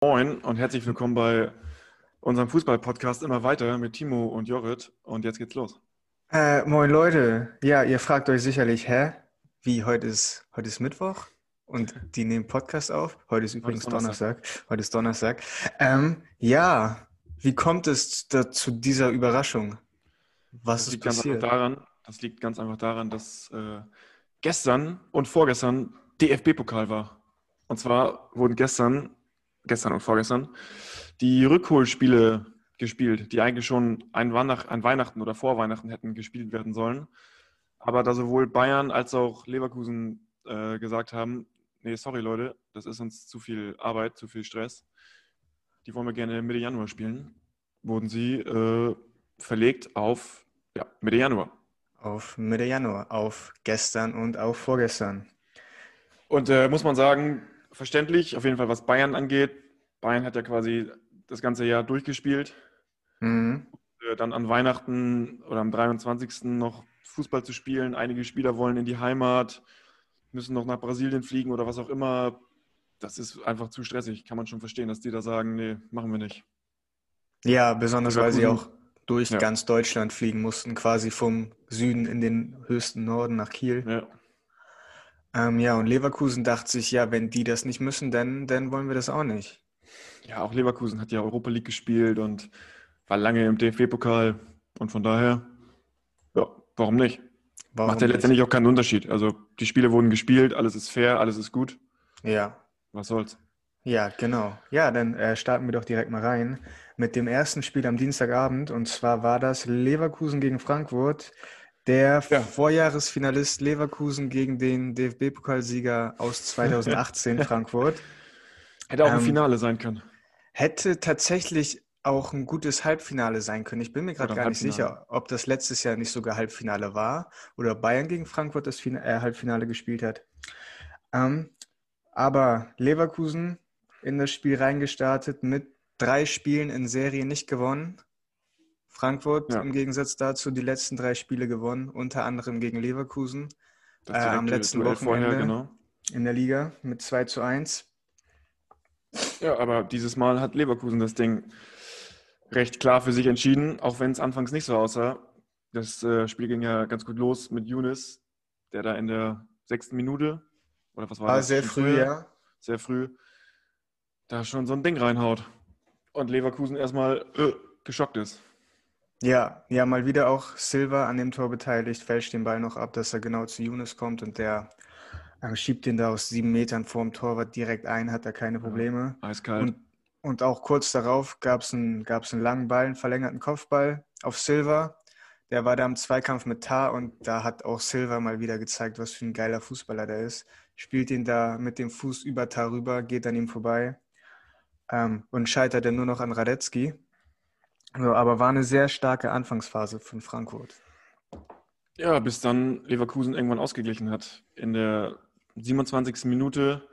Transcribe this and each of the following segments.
Moin und herzlich willkommen bei unserem Fußball-Podcast immer weiter mit Timo und Jorrit. Und jetzt geht's los. Äh, moin Leute. Ja, ihr fragt euch sicherlich, hä? Wie, heute ist, heute ist Mittwoch und die nehmen Podcast auf? Heute ist übrigens heute ist Donnerstag. Donnerstag. Heute ist Donnerstag. Ähm, ja, wie kommt es da, zu dieser Überraschung? Was das ist passiert? Daran, das liegt ganz einfach daran, dass äh, gestern und vorgestern DFB-Pokal war. Und zwar wurden gestern, gestern und vorgestern, die Rückholspiele gespielt, die eigentlich schon ein Weihnachten oder vor Weihnachten hätten gespielt werden sollen. Aber da sowohl Bayern als auch Leverkusen äh, gesagt haben, nee, sorry Leute, das ist uns zu viel Arbeit, zu viel Stress. Die wollen wir gerne Mitte Januar spielen. Wurden sie äh, verlegt auf ja, Mitte Januar. Auf Mitte Januar, auf gestern und auf vorgestern. Und äh, muss man sagen, verständlich, auf jeden Fall was Bayern angeht. Bayern hat ja quasi das ganze Jahr durchgespielt. Mhm. Und, äh, dann an Weihnachten oder am 23. noch Fußball zu spielen. Einige Spieler wollen in die Heimat, müssen noch nach Brasilien fliegen oder was auch immer. Das ist einfach zu stressig. Kann man schon verstehen, dass die da sagen, nee, machen wir nicht. Ja, besonders weil sie auch durch ja. ganz Deutschland fliegen mussten, quasi vom Süden in den höchsten Norden nach Kiel. Ja. Ähm, ja, und Leverkusen dachte sich, ja, wenn die das nicht müssen, dann, dann wollen wir das auch nicht. Ja, auch Leverkusen hat ja Europa League gespielt und war lange im DFB-Pokal und von daher, ja, warum nicht? Warum Macht ja letztendlich auch keinen Unterschied. Also die Spiele wurden gespielt, alles ist fair, alles ist gut. Ja. Was soll's? Ja, genau. Ja, dann äh, starten wir doch direkt mal rein mit dem ersten Spiel am Dienstagabend. Und zwar war das Leverkusen gegen Frankfurt. Der ja. Vorjahresfinalist Leverkusen gegen den DFB-Pokalsieger aus 2018 Frankfurt. Hätte auch ähm, ein Finale sein können. Hätte tatsächlich auch ein gutes Halbfinale sein können. Ich bin mir gerade gar nicht sicher, ob das letztes Jahr nicht sogar Halbfinale war oder Bayern gegen Frankfurt das Fina äh, Halbfinale gespielt hat. Ähm, aber Leverkusen in das Spiel reingestartet mit drei Spielen in Serie nicht gewonnen. Frankfurt ja. im Gegensatz dazu die letzten drei Spiele gewonnen, unter anderem gegen Leverkusen äh, am letzten Wochenende vorher, genau. in der Liga mit 2 zu 1. Ja, aber dieses Mal hat Leverkusen das Ding recht klar für sich entschieden, auch wenn es anfangs nicht so aussah. Das äh, Spiel ging ja ganz gut los mit Younes, der da in der sechsten Minute, oder was war, war das? Sehr früh, früh, ja. Sehr früh, da schon so ein Ding reinhaut. Und Leverkusen erstmal äh, geschockt ist. Ja, ja, mal wieder auch Silva an dem Tor beteiligt, fälscht den Ball noch ab, dass er genau zu Younes kommt und der äh, schiebt den da aus sieben Metern vorm Torwart direkt ein, hat da keine Probleme. Ja, eiskalt. Und, und auch kurz darauf gab es einen, gab's einen langen Ball, einen verlängerten Kopfball auf Silva. Der war da im Zweikampf mit Tar und da hat auch Silva mal wieder gezeigt, was für ein geiler Fußballer der ist. Spielt ihn da mit dem Fuß über Tar rüber, geht an ihm vorbei ähm, und scheitert dann nur noch an Radetzky. Also, aber war eine sehr starke Anfangsphase von Frankfurt. Ja, bis dann Leverkusen irgendwann ausgeglichen hat. In der 27. Minute,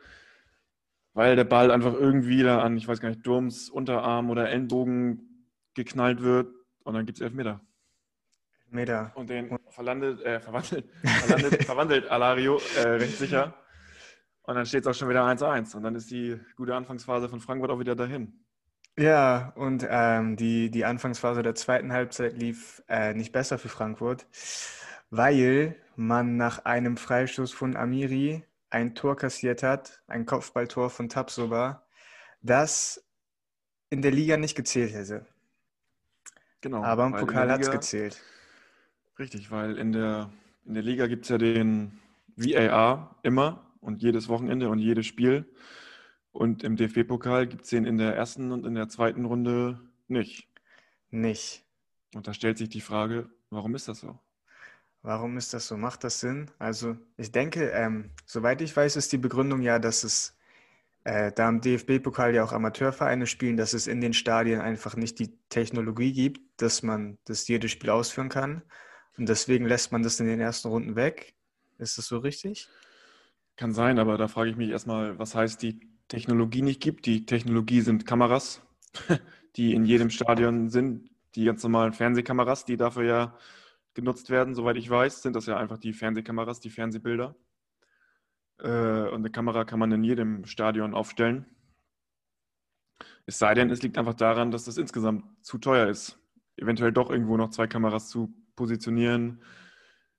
weil der Ball einfach irgendwie da an, ich weiß gar nicht, Durms Unterarm oder Ellenbogen geknallt wird und dann gibt es Elfmeter. Elfmeter. Und den verlandet, äh, verwandelt, verwandelt, verwandelt Alario äh, recht sicher. Und dann steht es auch schon wieder 1-1. Und dann ist die gute Anfangsphase von Frankfurt auch wieder dahin. Ja, und ähm, die, die Anfangsphase der zweiten Halbzeit lief äh, nicht besser für Frankfurt, weil man nach einem Freistoß von Amiri ein Tor kassiert hat, ein Kopfballtor von Tapsoba, das in der Liga nicht gezählt hätte. Genau. Aber im Pokal hat es gezählt. Richtig, weil in der, in der Liga gibt es ja den VAR immer und jedes Wochenende und jedes Spiel. Und im DFB-Pokal gibt es den in der ersten und in der zweiten Runde nicht. Nicht. Und da stellt sich die Frage, warum ist das so? Warum ist das so? Macht das Sinn? Also ich denke, ähm, soweit ich weiß, ist die Begründung ja, dass es äh, da im DFB-Pokal ja auch Amateurvereine spielen, dass es in den Stadien einfach nicht die Technologie gibt, dass man das jedes Spiel ausführen kann. Und deswegen lässt man das in den ersten Runden weg. Ist das so richtig? Kann sein, aber da frage ich mich erstmal, was heißt die Technologie nicht gibt. Die Technologie sind Kameras, die in jedem Stadion sind. Die ganz normalen Fernsehkameras, die dafür ja genutzt werden, soweit ich weiß, sind das ja einfach die Fernsehkameras, die Fernsehbilder. Äh, und eine Kamera kann man in jedem Stadion aufstellen. Es sei denn, es liegt einfach daran, dass das insgesamt zu teuer ist. Eventuell doch irgendwo noch zwei Kameras zu positionieren,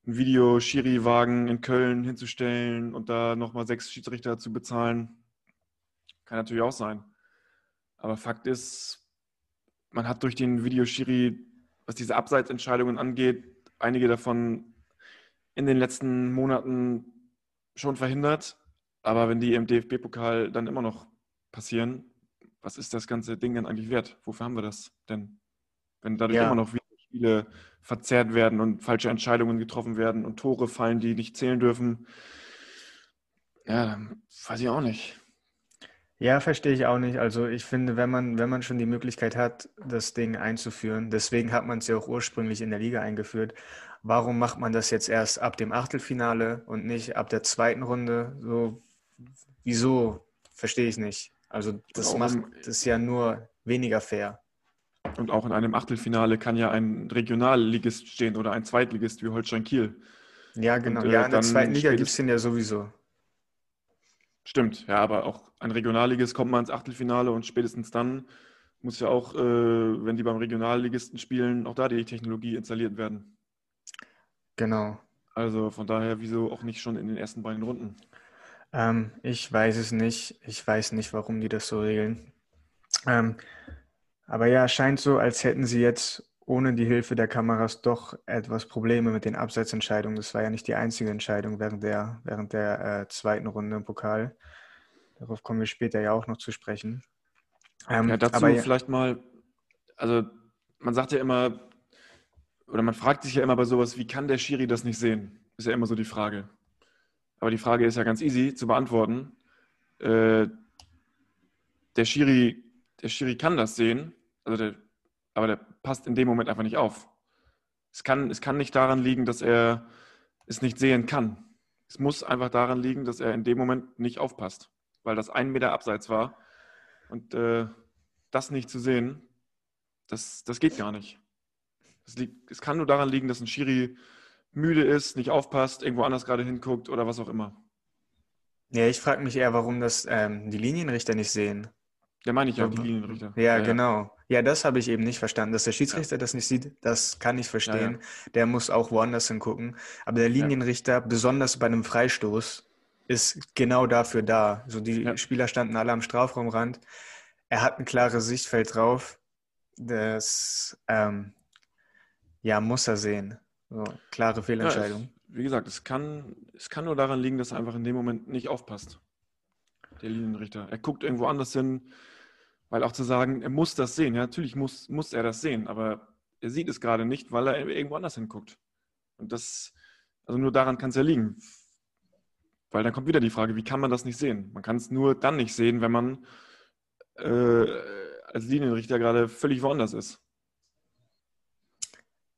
einen Video-Schiri-Wagen in Köln hinzustellen und da nochmal sechs Schiedsrichter zu bezahlen. Kann natürlich auch sein. Aber Fakt ist, man hat durch den Videoschiri, was diese Abseitsentscheidungen angeht, einige davon in den letzten Monaten schon verhindert. Aber wenn die im DFB-Pokal dann immer noch passieren, was ist das ganze Ding denn eigentlich wert? Wofür haben wir das denn? Wenn dadurch ja. immer noch Spiele verzerrt werden und falsche Entscheidungen getroffen werden und Tore fallen, die nicht zählen dürfen, ja, dann weiß ich auch nicht. Ja, verstehe ich auch nicht. Also ich finde, wenn man, wenn man schon die Möglichkeit hat, das Ding einzuführen, deswegen hat man es ja auch ursprünglich in der Liga eingeführt, warum macht man das jetzt erst ab dem Achtelfinale und nicht ab der zweiten Runde? So, wieso? Verstehe ich nicht. Also das macht das ja nur weniger fair. Und auch in einem Achtelfinale kann ja ein Regionalligist stehen oder ein Zweitligist wie Holstein Kiel. Ja, genau. Und, äh, ja, in der zweiten Liga gibt es den ja sowieso. Stimmt, ja, aber auch ein Regionalligist kommt mal ins Achtelfinale und spätestens dann muss ja auch, äh, wenn die beim Regionalligisten spielen, auch da die Technologie installiert werden. Genau. Also von daher, wieso auch nicht schon in den ersten beiden Runden? Ähm, ich weiß es nicht. Ich weiß nicht, warum die das so regeln. Ähm, aber ja, scheint so, als hätten sie jetzt ohne die Hilfe der Kameras doch etwas Probleme mit den Abseitsentscheidungen. Das war ja nicht die einzige Entscheidung während der, während der äh, zweiten Runde im Pokal. Darauf kommen wir später ja auch noch zu sprechen. Ähm, ja, dazu aber, vielleicht mal, also man sagt ja immer, oder man fragt sich ja immer bei sowas, wie kann der Schiri das nicht sehen? Ist ja immer so die Frage. Aber die Frage ist ja ganz easy zu beantworten. Äh, der, Schiri, der Schiri kann das sehen, also der, aber der passt in dem Moment einfach nicht auf. Es kann, es kann nicht daran liegen, dass er es nicht sehen kann. Es muss einfach daran liegen, dass er in dem Moment nicht aufpasst, weil das ein Meter abseits war. Und äh, das nicht zu sehen, das, das geht gar nicht. Es, liegt, es kann nur daran liegen, dass ein Schiri müde ist, nicht aufpasst, irgendwo anders gerade hinguckt oder was auch immer. Ja, ich frage mich eher, warum das ähm, die Linienrichter nicht sehen. Ja, meine ich ja, die Linienrichter. Ja, ja genau. Ja. das habe ich eben nicht verstanden. Dass der Schiedsrichter ja. das nicht sieht, das kann ich verstehen. Ja, der muss auch woanders hingucken. Aber der Linienrichter, besonders bei einem Freistoß, ist genau dafür da. So die Spieler standen alle am Strafraumrand. Er hat ein klares Sichtfeld drauf. Das ähm, ja, muss er sehen. So, klare Fehlentscheidung. Ja, es, wie gesagt, es kann, es kann nur daran liegen, dass er einfach in dem Moment nicht aufpasst. Der Linienrichter. Er guckt irgendwo anders hin, weil auch zu sagen, er muss das sehen. Ja, natürlich muss, muss er das sehen, aber er sieht es gerade nicht, weil er irgendwo anders hinguckt. Und das, also nur daran kann es ja liegen. Weil dann kommt wieder die Frage, wie kann man das nicht sehen? Man kann es nur dann nicht sehen, wenn man äh, als Linienrichter gerade völlig woanders ist.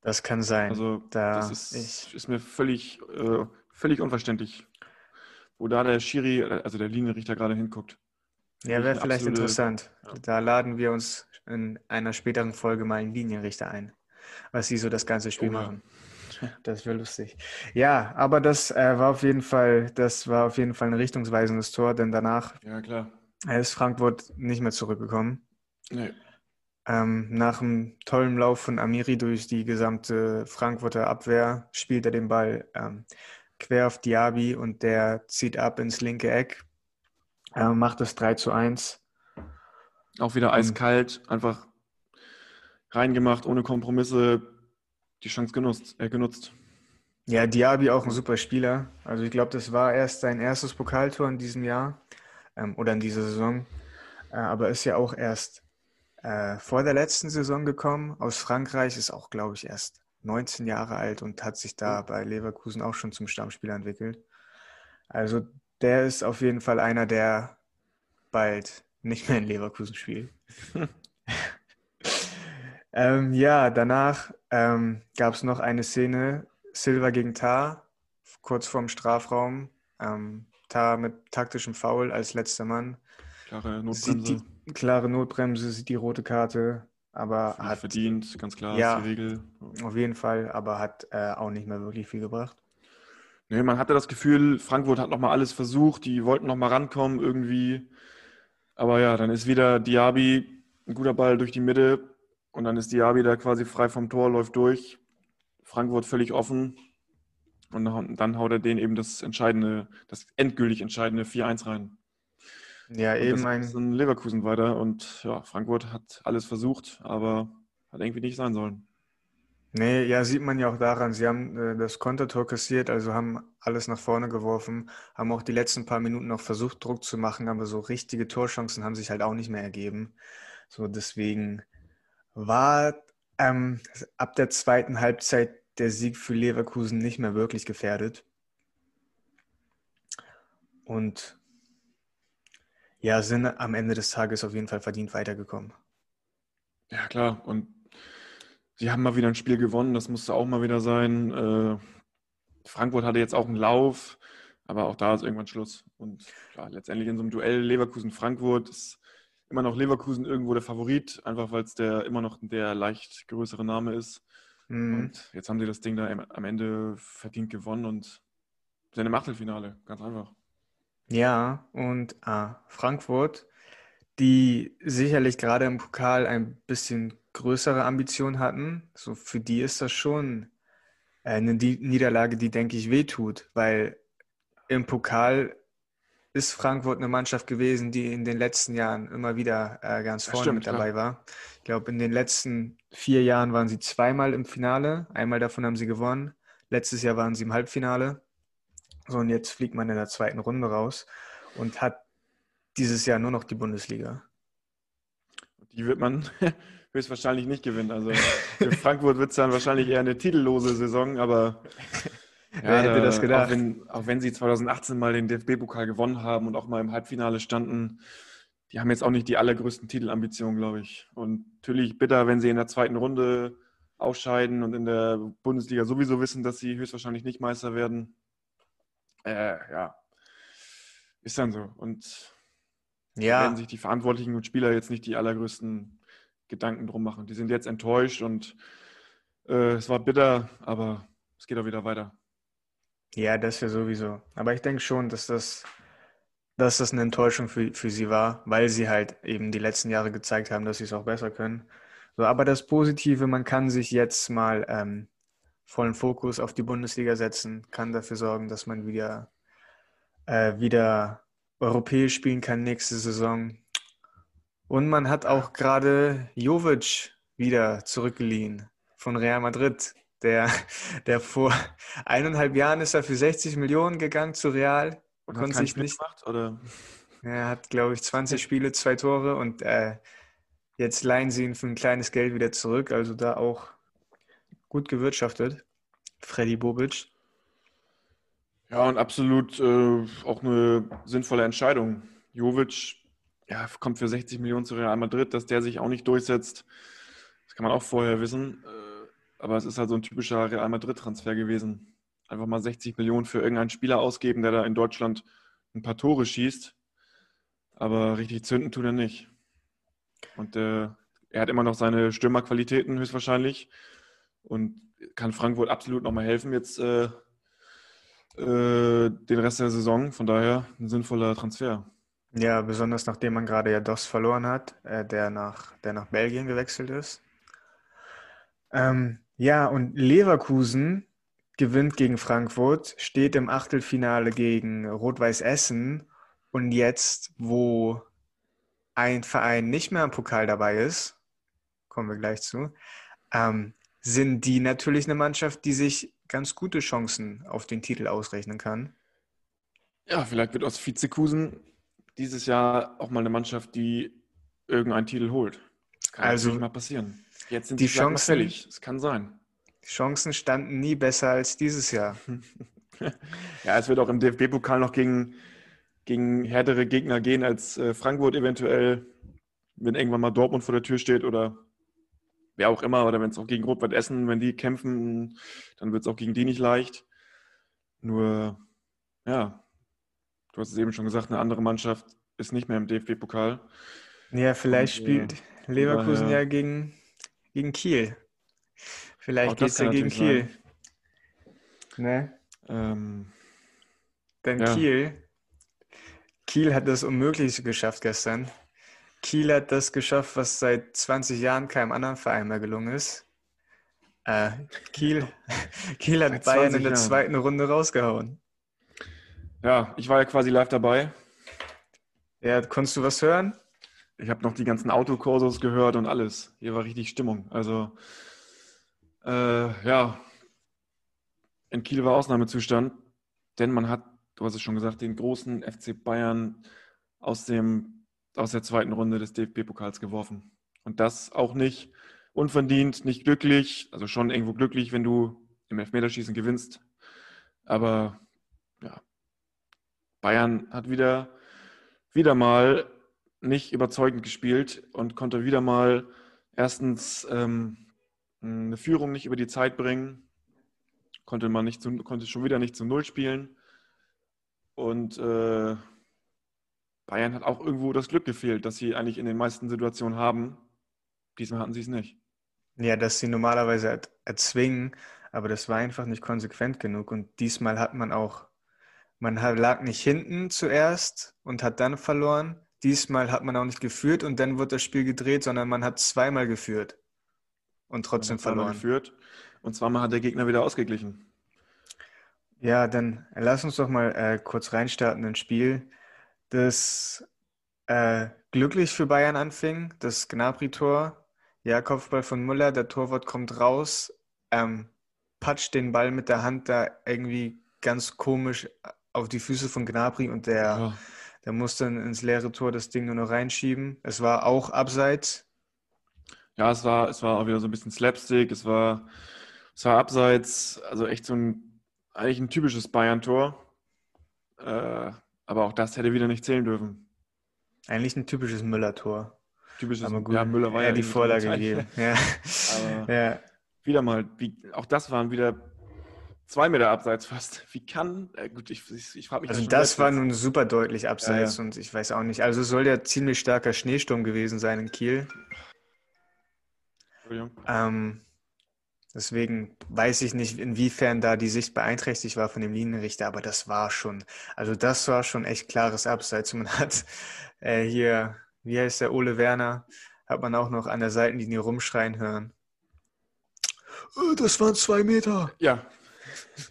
Das kann sein. Also da das ist, ist mir völlig, äh, völlig unverständlich, wo da der Schiri, also der Linienrichter gerade hinguckt. Ja, wäre vielleicht absolute, interessant. Ja. Da laden wir uns in einer späteren Folge mal einen Linienrichter ein, was sie so das ganze Spiel oh, machen. Ja. Das wäre lustig. Ja, aber das äh, war auf jeden Fall, das war auf jeden Fall ein richtungsweisendes Tor, denn danach ja, ist Frankfurt nicht mehr zurückgekommen. Nee. Ähm, nach einem tollen Lauf von Amiri durch die gesamte Frankfurter Abwehr spielt er den Ball ähm, quer auf Diaby und der zieht ab ins linke Eck, äh, macht es 3 zu 1. Auch wieder eiskalt, einfach reingemacht, ohne Kompromisse, die Chance genutzt. Äh, genutzt. Ja, Diaby auch ein super Spieler. Also ich glaube, das war erst sein erstes Pokaltor in diesem Jahr ähm, oder in dieser Saison. Äh, aber ist ja auch erst äh, vor der letzten Saison gekommen aus Frankreich, ist auch, glaube ich, erst 19 Jahre alt und hat sich da bei Leverkusen auch schon zum Stammspieler entwickelt. Also der ist auf jeden Fall einer, der bald nicht mehr in Leverkusen spielt. ähm, ja, danach ähm, gab es noch eine Szene, Silva gegen Tar, kurz vorm Strafraum. Ähm, Tar mit taktischem Foul als letzter Mann. Klare Notbremse klare Notbremse, sieht die rote Karte, aber hat verdient, ganz klar, ja, die Regel. Auf jeden Fall, aber hat äh, auch nicht mehr wirklich viel gebracht. Nee, man hatte das Gefühl, Frankfurt hat nochmal alles versucht, die wollten nochmal rankommen irgendwie. Aber ja, dann ist wieder Diaby ein guter Ball durch die Mitte und dann ist Diaby da quasi frei vom Tor, läuft durch. Frankfurt völlig offen. Und dann haut er den eben das entscheidende, das endgültig entscheidende 4-1 rein. Ja, und eben ein. ein Leverkusen weiter und ja, Frankfurt hat alles versucht, aber hat irgendwie nicht sein sollen. Nee, ja, sieht man ja auch daran. Sie haben äh, das Kontertor kassiert, also haben alles nach vorne geworfen, haben auch die letzten paar Minuten noch versucht, Druck zu machen, aber so richtige Torchancen haben sich halt auch nicht mehr ergeben. So, deswegen war ähm, ab der zweiten Halbzeit der Sieg für Leverkusen nicht mehr wirklich gefährdet. Und ja, sind am Ende des Tages auf jeden Fall verdient weitergekommen. Ja, klar. Und sie haben mal wieder ein Spiel gewonnen, das musste auch mal wieder sein. Äh, Frankfurt hatte jetzt auch einen Lauf, aber auch da ist irgendwann Schluss. Und klar, letztendlich in so einem Duell Leverkusen-Frankfurt ist immer noch Leverkusen irgendwo der Favorit, einfach weil es der immer noch der leicht größere Name ist. Mhm. Und jetzt haben sie das Ding da am Ende verdient gewonnen und sind im Achtelfinale, ganz einfach. Ja, und ah, Frankfurt, die sicherlich gerade im Pokal ein bisschen größere Ambitionen hatten, so für die ist das schon äh, eine Niederlage, die, denke ich, wehtut, weil im Pokal ist Frankfurt eine Mannschaft gewesen, die in den letzten Jahren immer wieder äh, ganz vorne stimmt, mit dabei klar. war. Ich glaube, in den letzten vier Jahren waren sie zweimal im Finale. Einmal davon haben sie gewonnen. Letztes Jahr waren sie im Halbfinale. So, und jetzt fliegt man in der zweiten Runde raus und hat dieses Jahr nur noch die Bundesliga. Die wird man höchstwahrscheinlich nicht gewinnen. Also für Frankfurt wird es dann wahrscheinlich eher eine titellose Saison, aber ja, Wer hätte das gedacht? Auch wenn, auch wenn sie 2018 mal den DFB-Pokal gewonnen haben und auch mal im Halbfinale standen, die haben jetzt auch nicht die allergrößten Titelambitionen, glaube ich. Und natürlich bitter, wenn sie in der zweiten Runde ausscheiden und in der Bundesliga sowieso wissen, dass sie höchstwahrscheinlich nicht Meister werden. Äh, ja, ist dann so. Und ja. werden sich die Verantwortlichen und Spieler jetzt nicht die allergrößten Gedanken drum machen. Die sind jetzt enttäuscht und äh, es war bitter, aber es geht auch wieder weiter. Ja, das ja sowieso. Aber ich denke schon, dass das, dass das eine Enttäuschung für, für sie war, weil sie halt eben die letzten Jahre gezeigt haben, dass sie es auch besser können. So, aber das Positive, man kann sich jetzt mal ähm, vollen Fokus auf die Bundesliga setzen, kann dafür sorgen, dass man wieder, äh, wieder europäisch spielen kann nächste Saison. Und man hat auch gerade Jovic wieder zurückgeliehen von Real Madrid. Der, der vor eineinhalb Jahren ist er für 60 Millionen gegangen zu Real. Und konnte sich nicht. Gemacht, oder? Er hat, glaube ich, 20 Spiele, zwei Tore und äh, jetzt leihen sie ihn für ein kleines Geld wieder zurück. Also da auch gut gewirtschaftet. Freddy Bobic. Ja, und absolut äh, auch eine sinnvolle Entscheidung. Jovic ja, kommt für 60 Millionen zu Real Madrid, dass der sich auch nicht durchsetzt. Das kann man auch vorher wissen. Äh, aber es ist halt so ein typischer Real Madrid-Transfer gewesen. Einfach mal 60 Millionen für irgendeinen Spieler ausgeben, der da in Deutschland ein paar Tore schießt. Aber richtig zünden tut er nicht. Und äh, er hat immer noch seine Stürmerqualitäten höchstwahrscheinlich und kann Frankfurt absolut nochmal helfen jetzt äh, äh, den Rest der Saison. Von daher ein sinnvoller Transfer. Ja, besonders nachdem man gerade ja Doss verloren hat, äh, der, nach, der nach Belgien gewechselt ist. Ähm, ja, und Leverkusen gewinnt gegen Frankfurt, steht im Achtelfinale gegen Rot-Weiß Essen und jetzt, wo ein Verein nicht mehr im Pokal dabei ist, kommen wir gleich zu, ähm, sind die natürlich eine Mannschaft, die sich ganz gute Chancen auf den Titel ausrechnen kann. Ja, vielleicht wird aus Vizekusen dieses Jahr auch mal eine Mannschaft, die irgendeinen Titel holt. Das kann also mal passieren. Jetzt sind die Chancen fällig. Es kann sein. Die Chancen standen nie besser als dieses Jahr. ja, es wird auch im DFB-Pokal noch gegen, gegen härtere Gegner gehen als äh, Frankfurt eventuell, wenn irgendwann mal Dortmund vor der Tür steht oder wer auch immer, oder wenn es auch gegen Rot-Weiß Essen, wenn die kämpfen, dann wird es auch gegen die nicht leicht. Nur, ja, du hast es eben schon gesagt, eine andere Mannschaft ist nicht mehr im DFB-Pokal. Ja, vielleicht Und, äh, spielt äh, Leverkusen daher, ja gegen gegen Kiel. Vielleicht geht es ja gegen Kiel. Ne? Ähm, Denn ja. Kiel, Kiel hat das Unmögliche geschafft gestern. Kiel hat das geschafft, was seit 20 Jahren keinem anderen Verein mehr gelungen ist. Äh, Kiel, Kiel hat Bayern in der Jahren. zweiten Runde rausgehauen. Ja, ich war ja quasi live dabei. Ja, konntest du was hören? Ich habe noch die ganzen Autokursos gehört und alles. Hier war richtig Stimmung. Also, äh, ja, in Kiel war Ausnahmezustand, denn man hat, du hast es schon gesagt, den großen FC Bayern aus, dem, aus der zweiten Runde des DFB-Pokals geworfen. Und das auch nicht unverdient, nicht glücklich, also schon irgendwo glücklich, wenn du im Elfmeterschießen gewinnst. Aber ja, Bayern hat wieder, wieder mal nicht überzeugend gespielt und konnte wieder mal erstens ähm, eine Führung nicht über die Zeit bringen, konnte man nicht zu, konnte schon wieder nicht zu Null spielen. Und äh, Bayern hat auch irgendwo das Glück gefehlt, dass sie eigentlich in den meisten Situationen haben. Diesmal hatten sie es nicht. Ja, dass sie normalerweise erzwingen, aber das war einfach nicht konsequent genug. Und diesmal hat man auch, man lag nicht hinten zuerst und hat dann verloren. Diesmal hat man auch nicht geführt und dann wird das Spiel gedreht, sondern man hat zweimal geführt und trotzdem verloren. geführt und zweimal hat der Gegner wieder ausgeglichen. Ja, dann lass uns doch mal äh, kurz reinstarten ins Spiel, das äh, glücklich für Bayern anfing, das Gnabry-Tor. Ja, Kopfball von Müller, der Torwart kommt raus, ähm, patscht den Ball mit der Hand da irgendwie ganz komisch auf die Füße von Gnabry und der, ja. der muss dann ins leere Tor das Ding nur noch reinschieben. Es war auch abseits. Ja, es war, es war auch wieder so ein bisschen Slapstick, es war, es war abseits, also echt so ein, eigentlich ein typisches Bayern-Tor. Äh, aber auch das hätte wieder nicht zählen dürfen. Eigentlich ein typisches Müller-Tor. Typisches, aber gut, ja, Müller war ja, ja die Vorlage gegeben. Ja. aber ja. wieder mal, wie, auch das waren wieder zwei Meter abseits fast. Wie kann, äh, gut, ich, ich, ich frage mich. Also das, das war nun super deutlich abseits ja, ja. und ich weiß auch nicht. Also soll ja ziemlich starker Schneesturm gewesen sein in Kiel. Ähm, deswegen weiß ich nicht, inwiefern da die Sicht beeinträchtigt war von dem Linienrichter, aber das war schon, also das war schon echt klares Abseits. Man hat äh, hier, wie heißt der Ole Werner, hat man auch noch an der Seitenlinie rumschreien hören. Oh, das waren zwei Meter. Ja.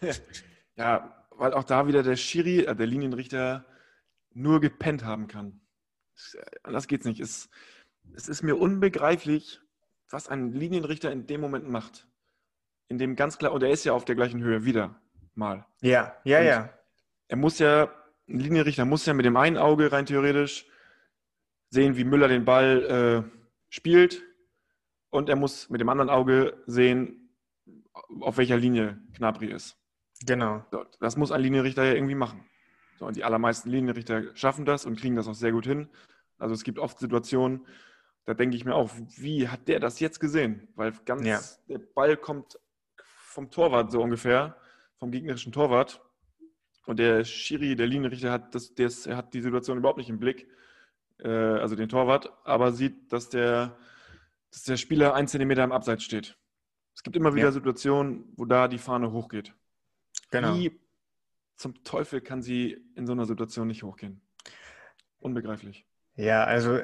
ja, weil auch da wieder der Schiri, äh, der Linienrichter, nur gepennt haben kann. Äh, anders geht's nicht. Es, es ist mir unbegreiflich, was ein Linienrichter in dem Moment macht. In dem ganz klar, und er ist ja auf der gleichen Höhe wieder mal. Ja, ja, und ja. Er muss ja, ein Linienrichter muss ja mit dem einen Auge rein theoretisch sehen, wie Müller den Ball äh, spielt. Und er muss mit dem anderen Auge sehen, auf welcher Linie Knabri ist. Genau. Das muss ein Linienrichter ja irgendwie machen. So, und die allermeisten Linienrichter schaffen das und kriegen das auch sehr gut hin. Also es gibt oft Situationen, da denke ich mir auch, wie hat der das jetzt gesehen? Weil ganz ja. der Ball kommt vom Torwart so ungefähr, vom gegnerischen Torwart. Und der Schiri, der Linienrichter, hat, das, der hat die Situation überhaupt nicht im Blick, äh, also den Torwart, aber sieht, dass der, dass der Spieler ein Zentimeter im Abseits steht. Es gibt immer wieder ja. Situationen, wo da die Fahne hochgeht. Genau. Wie zum Teufel kann sie in so einer Situation nicht hochgehen? Unbegreiflich. Ja, also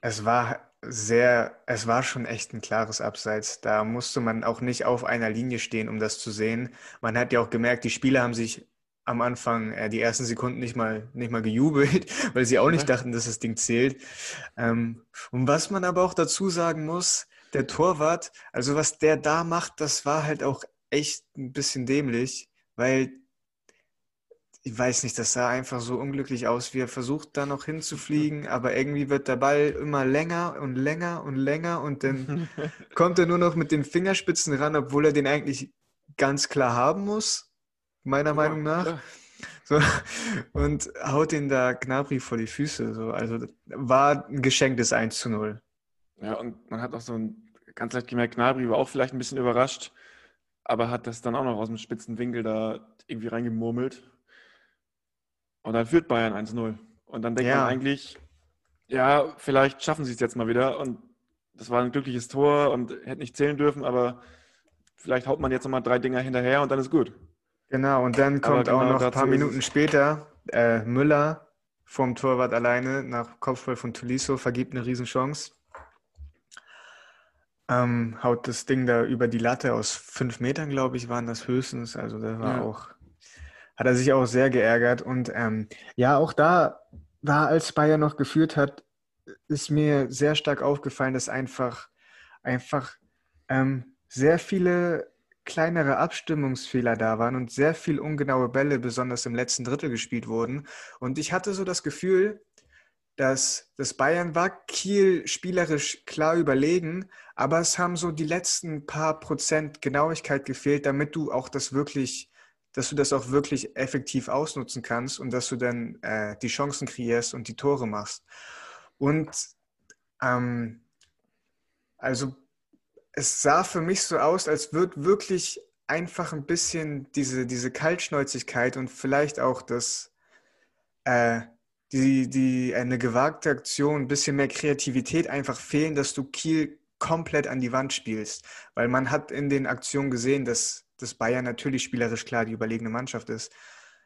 es war sehr, es war schon echt ein klares Abseits. Da musste man auch nicht auf einer Linie stehen, um das zu sehen. Man hat ja auch gemerkt, die Spieler haben sich am Anfang äh, die ersten Sekunden nicht mal, nicht mal gejubelt, weil sie auch nicht dachten, dass das Ding zählt. Ähm, und was man aber auch dazu sagen muss, der Torwart, also was der da macht, das war halt auch echt ein bisschen dämlich, weil ich weiß nicht, das sah einfach so unglücklich aus, wie er versucht da noch hinzufliegen, aber irgendwie wird der Ball immer länger und länger und länger und dann kommt er nur noch mit den Fingerspitzen ran, obwohl er den eigentlich ganz klar haben muss, meiner ja, Meinung nach. Ja. So, und haut ihn da Gnabry vor die Füße. So. Also war ein geschenktes 1 zu 0. Ja, und man hat auch so ein, ganz leicht gemerkt, Gnabry war auch vielleicht ein bisschen überrascht, aber hat das dann auch noch aus dem spitzen Winkel da irgendwie reingemurmelt. Und dann führt Bayern 1-0. Und dann denkt ja. man eigentlich, ja, vielleicht schaffen sie es jetzt mal wieder. Und das war ein glückliches Tor und hätte nicht zählen dürfen, aber vielleicht haut man jetzt nochmal drei Dinger hinterher und dann ist gut. Genau, und dann kommt genau auch noch ein paar Minuten später äh, Müller vom Torwart alleine nach Kopfball von Tuliso, vergibt eine Riesenchance. Ähm, haut das Ding da über die Latte aus fünf Metern, glaube ich, waren das höchstens. Also da war ja. auch, hat er sich auch sehr geärgert. Und ähm, ja, auch da war, als Bayern noch geführt hat, ist mir sehr stark aufgefallen, dass einfach, einfach ähm, sehr viele kleinere Abstimmungsfehler da waren und sehr viel ungenaue Bälle, besonders im letzten Drittel gespielt wurden. Und ich hatte so das Gefühl, dass das Bayern war Kiel spielerisch klar überlegen, aber es haben so die letzten paar Prozent Genauigkeit gefehlt, damit du auch das wirklich, dass du das auch wirklich effektiv ausnutzen kannst und dass du dann äh, die Chancen kreierst und die Tore machst. Und ähm, also es sah für mich so aus, als würde wirklich einfach ein bisschen diese, diese Kaltschnäuzigkeit und vielleicht auch das, äh, die, die, eine gewagte Aktion, ein bisschen mehr Kreativität einfach fehlen, dass du Kiel komplett an die Wand spielst. Weil man hat in den Aktionen gesehen, dass, dass Bayern natürlich spielerisch klar die überlegene Mannschaft ist.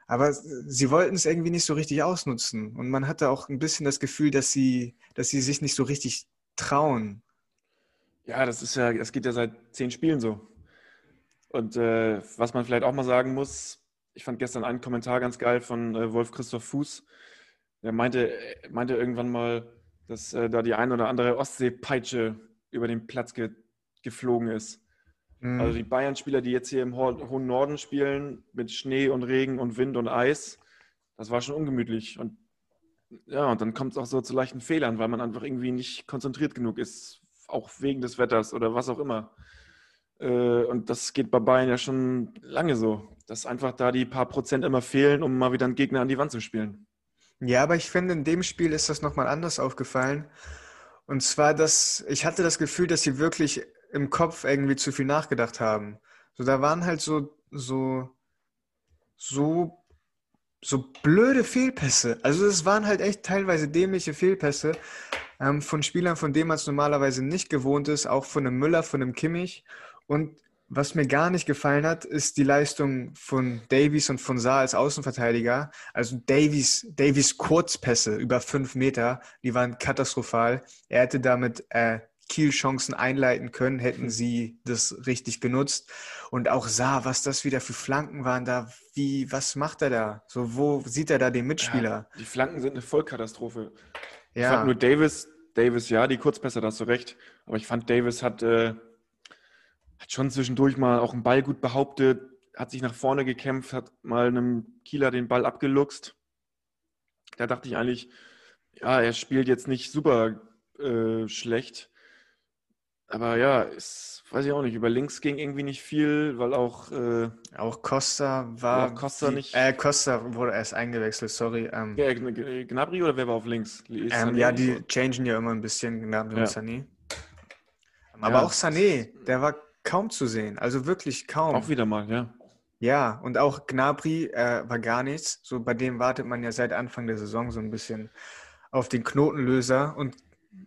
Aber sie wollten es irgendwie nicht so richtig ausnutzen. Und man hatte auch ein bisschen das Gefühl, dass sie, dass sie sich nicht so richtig trauen. Ja, das ist ja, das geht ja seit zehn Spielen so. Und äh, was man vielleicht auch mal sagen muss, ich fand gestern einen Kommentar ganz geil von äh, Wolf Christoph Fuß. Der meinte, meinte irgendwann mal, dass äh, da die ein oder andere Ostseepeitsche über den Platz ge geflogen ist. Mhm. Also die Bayern-Spieler, die jetzt hier im hohen Norden spielen, mit Schnee und Regen und Wind und Eis, das war schon ungemütlich. Und ja, und dann kommt es auch so zu leichten Fehlern, weil man einfach irgendwie nicht konzentriert genug ist auch wegen des Wetters oder was auch immer. Äh, und das geht bei Bayern ja schon lange so, dass einfach da die paar Prozent immer fehlen, um mal wieder einen Gegner an die Wand zu spielen. Ja, aber ich finde, in dem Spiel ist das nochmal anders aufgefallen. Und zwar, dass ich hatte das Gefühl, dass sie wirklich im Kopf irgendwie zu viel nachgedacht haben. So, da waren halt so, so, so, so blöde Fehlpässe. Also es waren halt echt teilweise dämliche Fehlpässe, ähm, von Spielern, von denen man es normalerweise nicht gewohnt ist, auch von einem Müller, von einem Kimmich. Und was mir gar nicht gefallen hat, ist die Leistung von Davies und von Saar als Außenverteidiger. Also Davies, Davies Kurzpässe über fünf Meter, die waren katastrophal. Er hätte damit äh, Kiel-Chancen einleiten können, hätten sie das richtig genutzt. Und auch Saar, was das wieder für Flanken waren da, wie, was macht er da? So, wo sieht er da den Mitspieler? Ja, die Flanken sind eine Vollkatastrophe. Ja. Ich fand nur Davis, Davis, ja, die Kurzpässe, da hast du recht. Aber ich fand, Davis hat, äh, hat schon zwischendurch mal auch einen Ball gut behauptet, hat sich nach vorne gekämpft, hat mal einem Kieler den Ball abgeluchst. Da dachte ich eigentlich, ja, er spielt jetzt nicht super äh, schlecht. Aber ja, ist, weiß ich auch nicht, über links ging irgendwie nicht viel, weil auch. Äh, auch Costa war. Costa die, nicht. Äh, Costa wurde erst eingewechselt, sorry. Ähm, ja, Gnabry oder wer war auf links? Ähm, ja, die changen ja immer ein bisschen, Gnabry ja. und Sané. Aber ja. auch Sané, der war kaum zu sehen, also wirklich kaum. Auch wieder mal, ja. Ja, und auch Gnabry äh, war gar nichts. So bei dem wartet man ja seit Anfang der Saison so ein bisschen auf den Knotenlöser und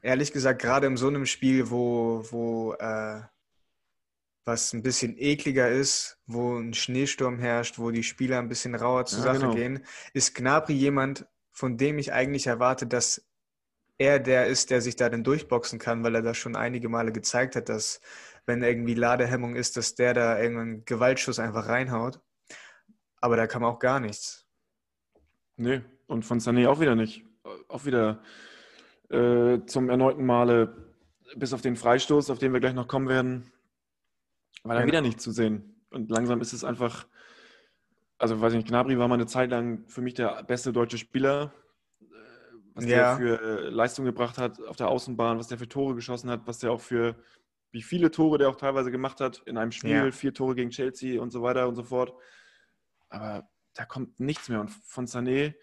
ehrlich gesagt, gerade in so einem Spiel, wo, wo äh, was ein bisschen ekliger ist, wo ein Schneesturm herrscht, wo die Spieler ein bisschen rauer zur ja, Sache genau. gehen, ist Gnabry jemand, von dem ich eigentlich erwarte, dass er der ist, der sich da dann durchboxen kann, weil er das schon einige Male gezeigt hat, dass wenn irgendwie Ladehemmung ist, dass der da irgendeinen Gewaltschuss einfach reinhaut. Aber da kam auch gar nichts. Nee, und von Sané auch wieder nicht. Auch wieder äh, zum erneuten Male, bis auf den Freistoß, auf den wir gleich noch kommen werden, war dann ja. wieder nicht zu sehen. Und langsam ist es einfach, also weiß ich nicht, Gnabry war mal eine Zeit lang für mich der beste deutsche Spieler, äh, was ja. der für äh, Leistung gebracht hat auf der Außenbahn, was der für Tore geschossen hat, was der auch für, wie viele Tore der auch teilweise gemacht hat in einem Spiel, ja. vier Tore gegen Chelsea und so weiter und so fort. Aber da kommt nichts mehr. Und von Sané,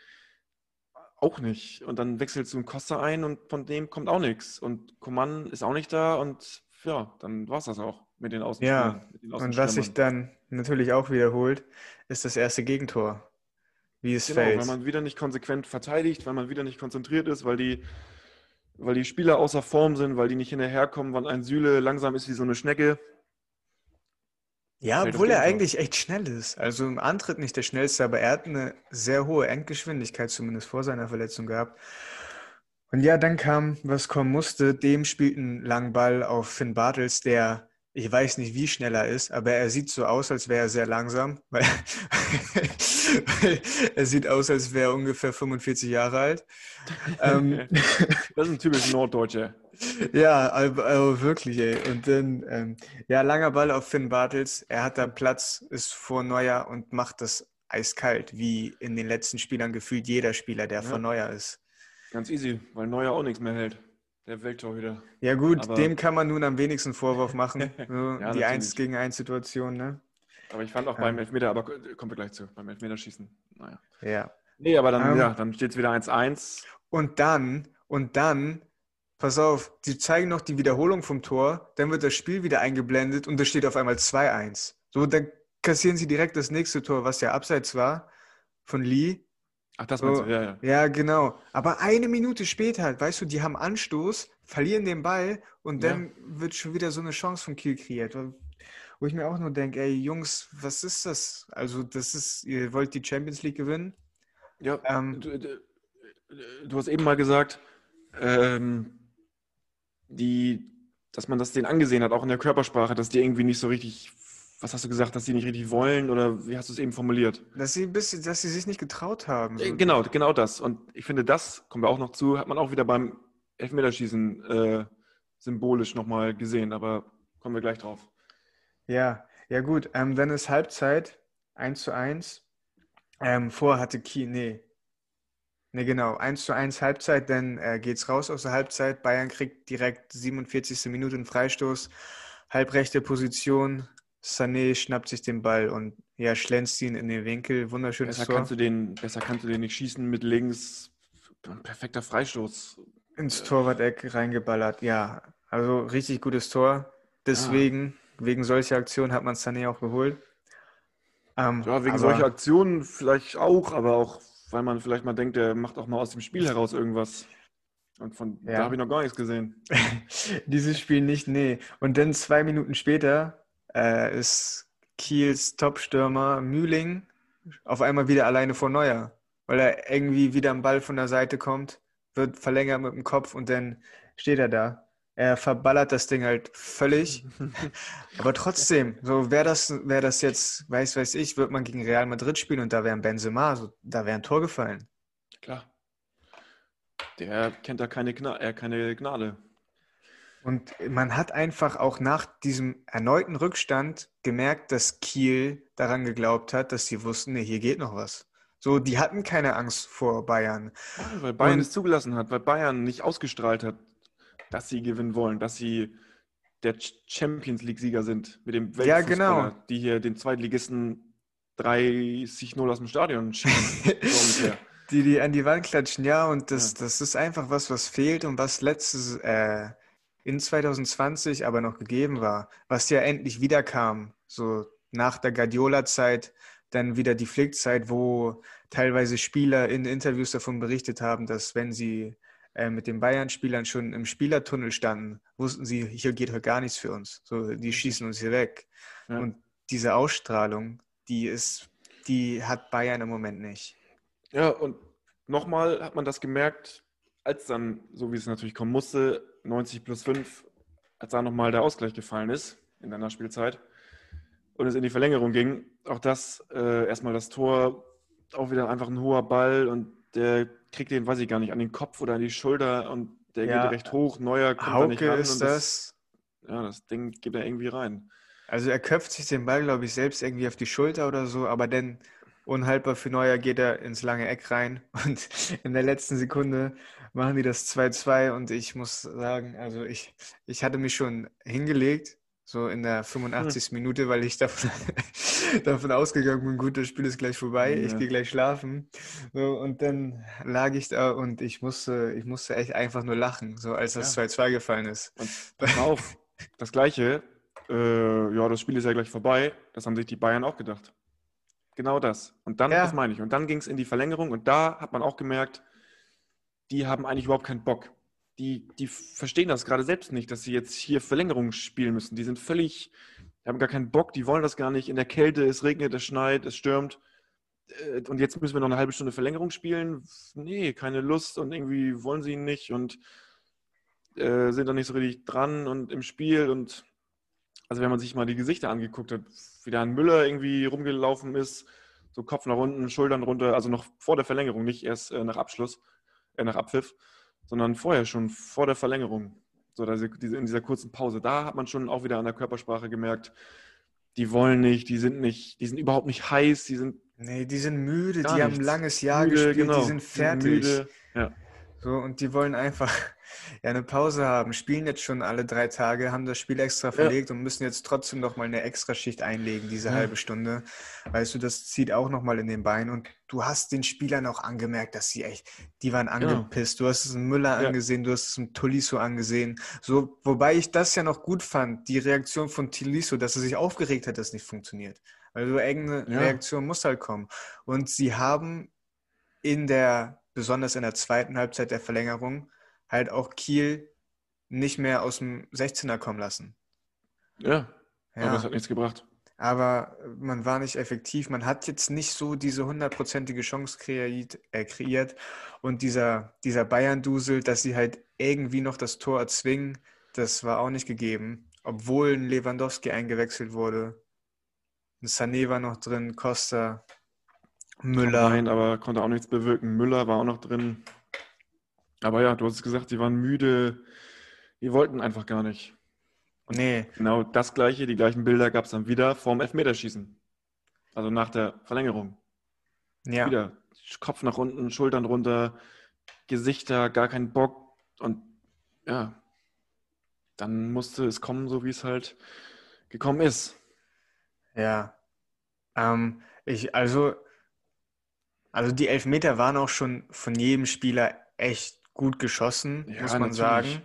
auch nicht. Und dann wechselst du einen Costa ein und von dem kommt auch nichts. Und Coman ist auch nicht da und ja, dann war es das auch mit den Außenspielern. Ja, den und was sich dann natürlich auch wiederholt, ist das erste Gegentor. Wie es genau, fällt. weil man wieder nicht konsequent verteidigt, weil man wieder nicht konzentriert ist, weil die, weil die Spieler außer Form sind, weil die nicht hinterherkommen, weil ein Süle langsam ist wie so eine Schnecke. Ja, obwohl er eigentlich echt schnell ist. Also im Antritt nicht der schnellste, aber er hat eine sehr hohe Endgeschwindigkeit zumindest vor seiner Verletzung gehabt. Und ja, dann kam, was kommen musste. Dem spielt einen langen Ball auf Finn Bartels, der ich weiß nicht, wie schnell er ist, aber er sieht so aus, als wäre er sehr langsam. Weil er sieht aus, als wäre er ungefähr 45 Jahre alt. Ähm, das ist ein typisch Norddeutscher. Ja, aber, aber, wirklich, ey. Und dann, ähm, ja, langer Ball auf Finn Bartels. Er hat da Platz, ist vor Neuer und macht das eiskalt, wie in den letzten Spielern gefühlt jeder Spieler, der ja. vor Neuer ist. Ganz easy, weil Neuer auch nichts mehr hält. Der wieder. Ja, gut, aber dem kann man nun am wenigsten Vorwurf machen. So, ja, die 1 gegen 1 Situation, ne? Aber ich fand auch beim Elfmeter, aber kommen wir gleich zu, beim Elfmeterschießen. Naja. Ja. Nee, aber dann, um, ähm, ja, dann steht es wieder 1-1. Und dann, und dann, pass auf, die zeigen noch die Wiederholung vom Tor, dann wird das Spiel wieder eingeblendet und da steht auf einmal 2-1. So, dann kassieren sie direkt das nächste Tor, was ja abseits war, von Lee. Ach, das meinst so, du, ja, ja. Ja, genau. Aber eine Minute später, weißt du, die haben Anstoß, verlieren den Ball und dann ja. wird schon wieder so eine Chance von Kiel kreiert. Wo ich mir auch nur denke, ey, Jungs, was ist das? Also, das ist, ihr wollt die Champions League gewinnen? Ja, ähm, du, du, du, hast eben mal gesagt, ähm, die, dass man das denen angesehen hat, auch in der Körpersprache, dass die irgendwie nicht so richtig was hast du gesagt, dass sie nicht richtig wollen oder wie hast du es eben formuliert? Dass sie ein bisschen, dass sie sich nicht getraut haben. So. Genau, genau das. Und ich finde, das kommen wir auch noch zu, hat man auch wieder beim Elfmeterschießen äh, symbolisch nochmal gesehen, aber kommen wir gleich drauf. Ja, ja gut. Ähm, dann ist Halbzeit 1 zu 1. Ähm, vorher hatte Kiel, nee. Nee, genau, 1 zu 1 Halbzeit, dann äh, geht's raus aus der Halbzeit. Bayern kriegt direkt 47. Minute einen Freistoß, halbrechte Position, Sané schnappt sich den Ball und ja, schlänzt ihn in den Winkel. Wunderschönes besser Tor. Kannst du den, besser kannst du den nicht schießen mit links. Perfekter Freistoß. Ins Torwart-Eck reingeballert, ja. Also richtig gutes Tor. Deswegen, ah. wegen solcher Aktionen hat man Sané auch geholt. Ähm, ja, wegen solcher Aktionen vielleicht auch, aber auch, weil man vielleicht mal denkt, der macht auch mal aus dem Spiel heraus irgendwas. Und von ja. da habe ich noch gar nichts gesehen. Dieses Spiel nicht, nee. Und dann zwei Minuten später äh, ist Kiels Topstürmer Mühling auf einmal wieder alleine vor Neuer, weil er irgendwie wieder am Ball von der Seite kommt, wird verlängert mit dem Kopf und dann steht er da. Er verballert das Ding halt völlig. Aber trotzdem, so wäre das, wär das jetzt, weiß weiß ich, wird man gegen Real Madrid spielen und da wäre ein Benzema, so, da wäre ein Tor gefallen. Klar. Der kennt da keine, Gna äh, keine Gnade. Und man hat einfach auch nach diesem erneuten Rückstand gemerkt, dass Kiel daran geglaubt hat, dass sie wussten, nee, hier geht noch was. So, die hatten keine Angst vor Bayern. Ja, weil Bayern Und, es zugelassen hat, weil Bayern nicht ausgestrahlt hat, dass sie gewinnen wollen, dass sie der Champions League-Sieger sind mit dem Weltfußballer, ja, genau. die hier den Zweitligisten 30-0 aus dem Stadion schieben. die die an die Wand klatschen, ja, und das, ja. das ist einfach was, was fehlt und was letztes, äh, in 2020 aber noch gegeben war, was ja endlich wiederkam, so nach der Guardiola-Zeit, dann wieder die Flickzeit, wo teilweise Spieler in Interviews davon berichtet haben, dass wenn sie äh, mit den Bayern-Spielern schon im Spielertunnel standen, wussten sie, hier geht heute gar nichts für uns. So, die schießen uns hier weg. Ja. Und diese Ausstrahlung, die ist, die hat Bayern im Moment nicht. Ja, und nochmal hat man das gemerkt, als dann, so wie es natürlich kommen musste, 90 plus 5, als da nochmal der Ausgleich gefallen ist in der Nachspielzeit und es in die Verlängerung ging, auch das äh, erstmal das Tor, auch wieder einfach ein hoher Ball und der kriegt den, weiß ich gar nicht, an den Kopf oder an die Schulter und der ja, geht recht hoch. Neuer kommt Hauke da nicht ran. ist das, das, Ja, das Ding geht da irgendwie rein. Also er köpft sich den Ball, glaube ich, selbst irgendwie auf die Schulter oder so, aber dann unhaltbar für Neuer geht er ins lange Eck rein und in der letzten Sekunde machen die das 2-2 und ich muss sagen, also ich, ich hatte mich schon hingelegt, so in der 85. Hm. Minute, weil ich davon, davon ausgegangen bin, gut, das Spiel ist gleich vorbei, ja. ich gehe gleich schlafen. So, und dann lag ich da und ich musste, ich musste echt einfach nur lachen, so als das 2-2 ja. gefallen ist. Und auf, das Gleiche, äh, ja, das Spiel ist ja gleich vorbei, das haben sich die Bayern auch gedacht. Genau das. Und dann, ja. das meine ich, und dann ging es in die Verlängerung und da hat man auch gemerkt, die haben eigentlich überhaupt keinen Bock. Die, die verstehen das gerade selbst nicht, dass sie jetzt hier Verlängerung spielen müssen. Die sind völlig, Die haben gar keinen Bock, die wollen das gar nicht. In der Kälte, es regnet, es schneit, es stürmt. Äh, und jetzt müssen wir noch eine halbe Stunde Verlängerung spielen. Nee, keine Lust und irgendwie wollen sie ihn nicht und äh, sind dann nicht so richtig dran und im Spiel. Und also wenn man sich mal die Gesichter angeguckt hat, wie da ein Müller irgendwie rumgelaufen ist, so Kopf nach unten, Schultern runter, also noch vor der Verlängerung, nicht erst äh, nach Abschluss, äh, nach Abpfiff, sondern vorher schon, vor der Verlängerung. So, diese, in dieser kurzen Pause. Da hat man schon auch wieder an der Körpersprache gemerkt, die wollen nicht, die sind nicht, die sind überhaupt nicht heiß, die sind. Nee, die sind müde, die nichts. haben ein langes Jahr müde, gespielt, genau. die sind fertig. Die sind ja. So, und die wollen einfach ja eine Pause haben, spielen jetzt schon alle drei Tage, haben das Spiel extra verlegt ja. und müssen jetzt trotzdem nochmal eine Extraschicht einlegen, diese ja. halbe Stunde. Weißt du, das zieht auch nochmal in den Beinen und du hast den Spielern auch angemerkt, dass sie echt, die waren angepisst. Du hast es in Müller angesehen, du hast es in Tolisso angesehen. So, wobei ich das ja noch gut fand, die Reaktion von Tolisso, dass er sich aufgeregt hat, dass es nicht funktioniert. Also irgendeine Reaktion muss halt kommen. Und sie haben in der besonders in der zweiten Halbzeit der Verlängerung, halt auch Kiel nicht mehr aus dem 16er kommen lassen. Ja, ja. aber es hat nichts gebracht. Aber man war nicht effektiv. Man hat jetzt nicht so diese hundertprozentige Chance kreiert, äh, kreiert. Und dieser, dieser Bayern-Dusel, dass sie halt irgendwie noch das Tor erzwingen, das war auch nicht gegeben. Obwohl ein Lewandowski eingewechselt wurde. Ein Sané war noch drin, Costa. Müller. Nein, aber konnte auch nichts bewirken. Müller war auch noch drin. Aber ja, du hast gesagt, sie waren müde. Die wollten einfach gar nicht. Und nee. Genau das gleiche, die gleichen Bilder gab es dann wieder vorm Elfmeterschießen. Also nach der Verlängerung. Ja. Wieder Kopf nach unten, Schultern runter, Gesichter, gar keinen Bock. Und ja, dann musste es kommen, so wie es halt gekommen ist. Ja. Ähm, ich, also also die Elfmeter waren auch schon von jedem Spieler echt gut geschossen, ja, muss man natürlich. sagen.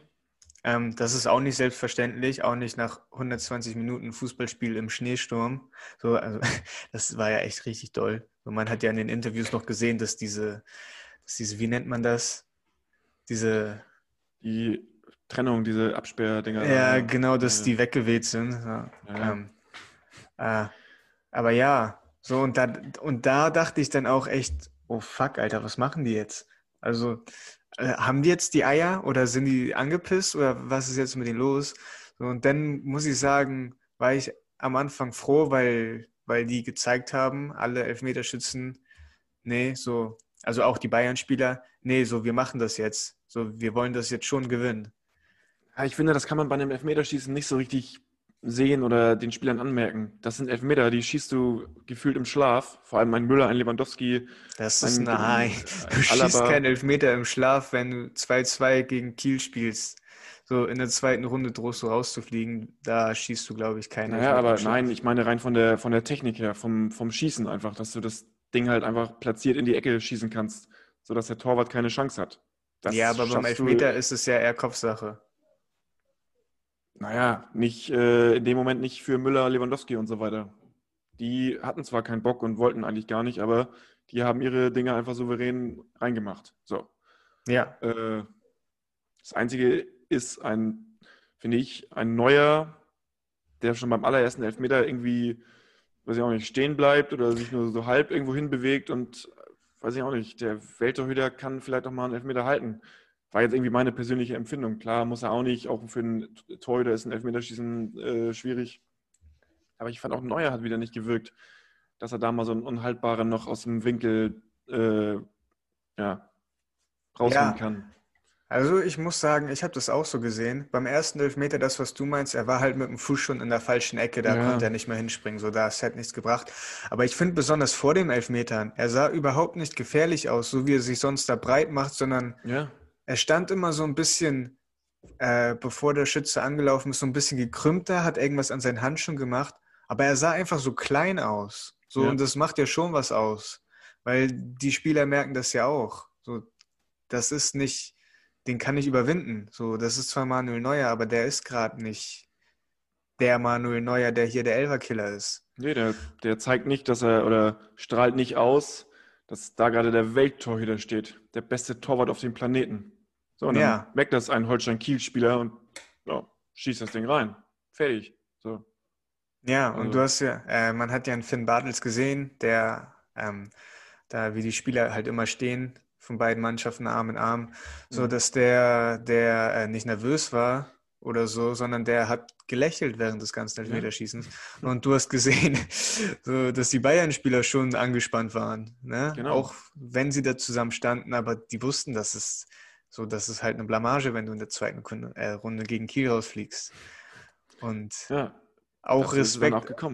Ähm, das ist auch nicht selbstverständlich, auch nicht nach 120 Minuten Fußballspiel im Schneesturm. So, also das war ja echt richtig toll. Und man hat ja in den Interviews noch gesehen, dass diese, dass diese, wie nennt man das? Diese die Trennung, diese Absperrdinger. Ja, genau, dass ja. die weggeweht sind. Ja. Ähm, äh, aber ja, so, und da, und da dachte ich dann auch echt, oh fuck, Alter, was machen die jetzt? Also, äh, haben die jetzt die Eier oder sind die angepisst oder was ist jetzt mit denen los? So, und dann muss ich sagen, war ich am Anfang froh, weil, weil die gezeigt haben, alle Elfmeterschützen, nee, so, also auch die Bayern-Spieler, nee, so, wir machen das jetzt. So, wir wollen das jetzt schon gewinnen. Ich finde, das kann man bei einem Elfmeterschießen nicht so richtig sehen oder den Spielern anmerken. Das sind Elfmeter, die schießt du gefühlt im Schlaf. Vor allem ein Müller, ein Lewandowski. Das ist ein, nein. Du Alaba. schießt keinen Elfmeter im Schlaf, wenn du 2-2 gegen Kiel spielst. So in der zweiten Runde drohst du rauszufliegen. Da schießt du, glaube ich, keinen naja, Elfmeter. aber nein, ich meine rein von der, von der Technik her, vom, vom Schießen einfach, dass du das Ding halt einfach platziert in die Ecke schießen kannst, sodass der Torwart keine Chance hat. Das ja, aber beim Elfmeter ist es ja eher Kopfsache naja, nicht äh, in dem Moment nicht für Müller, Lewandowski und so weiter. Die hatten zwar keinen Bock und wollten eigentlich gar nicht, aber die haben ihre Dinge einfach souverän reingemacht. So. Ja. Äh, das Einzige ist ein, finde ich, ein neuer, der schon beim allerersten Elfmeter irgendwie, weiß ich auch nicht, stehen bleibt oder sich nur so halb irgendwo hin bewegt und weiß ich auch nicht, der Welttorhüter kann vielleicht auch mal einen Elfmeter halten. War jetzt irgendwie meine persönliche Empfindung. Klar, muss er auch nicht. Auch für einen Torhüter ist ein Elfmeterschießen äh, schwierig. Aber ich fand auch Neuer hat wieder nicht gewirkt, dass er da mal so einen Unhaltbaren noch aus dem Winkel äh, ja, rausholen ja. kann. Also ich muss sagen, ich habe das auch so gesehen. Beim ersten Elfmeter, das, was du meinst, er war halt mit dem Fuß schon in der falschen Ecke, da ja. konnte er nicht mehr hinspringen. So, da ist halt nichts gebracht. Aber ich finde besonders vor dem Elfmetern, er sah überhaupt nicht gefährlich aus, so wie er sich sonst da breit macht, sondern ja er stand immer so ein bisschen, äh, bevor der Schütze angelaufen ist, so ein bisschen gekrümmter, hat irgendwas an seinen Handschuhen gemacht, aber er sah einfach so klein aus. So, ja. und das macht ja schon was aus. Weil die Spieler merken das ja auch. So, das ist nicht, den kann ich überwinden. So, das ist zwar Manuel Neuer, aber der ist gerade nicht der Manuel Neuer, der hier der Elverkiller ist. Nee, der, der zeigt nicht, dass er oder strahlt nicht aus, dass da gerade der Welttorhüter steht. Der beste Torwart auf dem Planeten. So, und dann ja. merkt das ein Holstein-Kiel-Spieler und ja, schießt das Ding rein. Fertig. So. Ja, und also. du hast ja, äh, man hat ja einen Finn Bartels gesehen, der ähm, da wie die Spieler halt immer stehen, von beiden Mannschaften Arm in Arm, so mhm. dass der, der äh, nicht nervös war oder so, sondern der hat gelächelt während des ganzen Elfmeterschießens. Ja. Und du hast gesehen, so, dass die Bayern-Spieler schon angespannt waren. Ne? Genau. Auch wenn sie da zusammen standen, aber die wussten, dass es so, dass es halt eine Blamage, wenn du in der zweiten Runde gegen Kiel rausfliegst. Und ja, auch Respekt. Auch.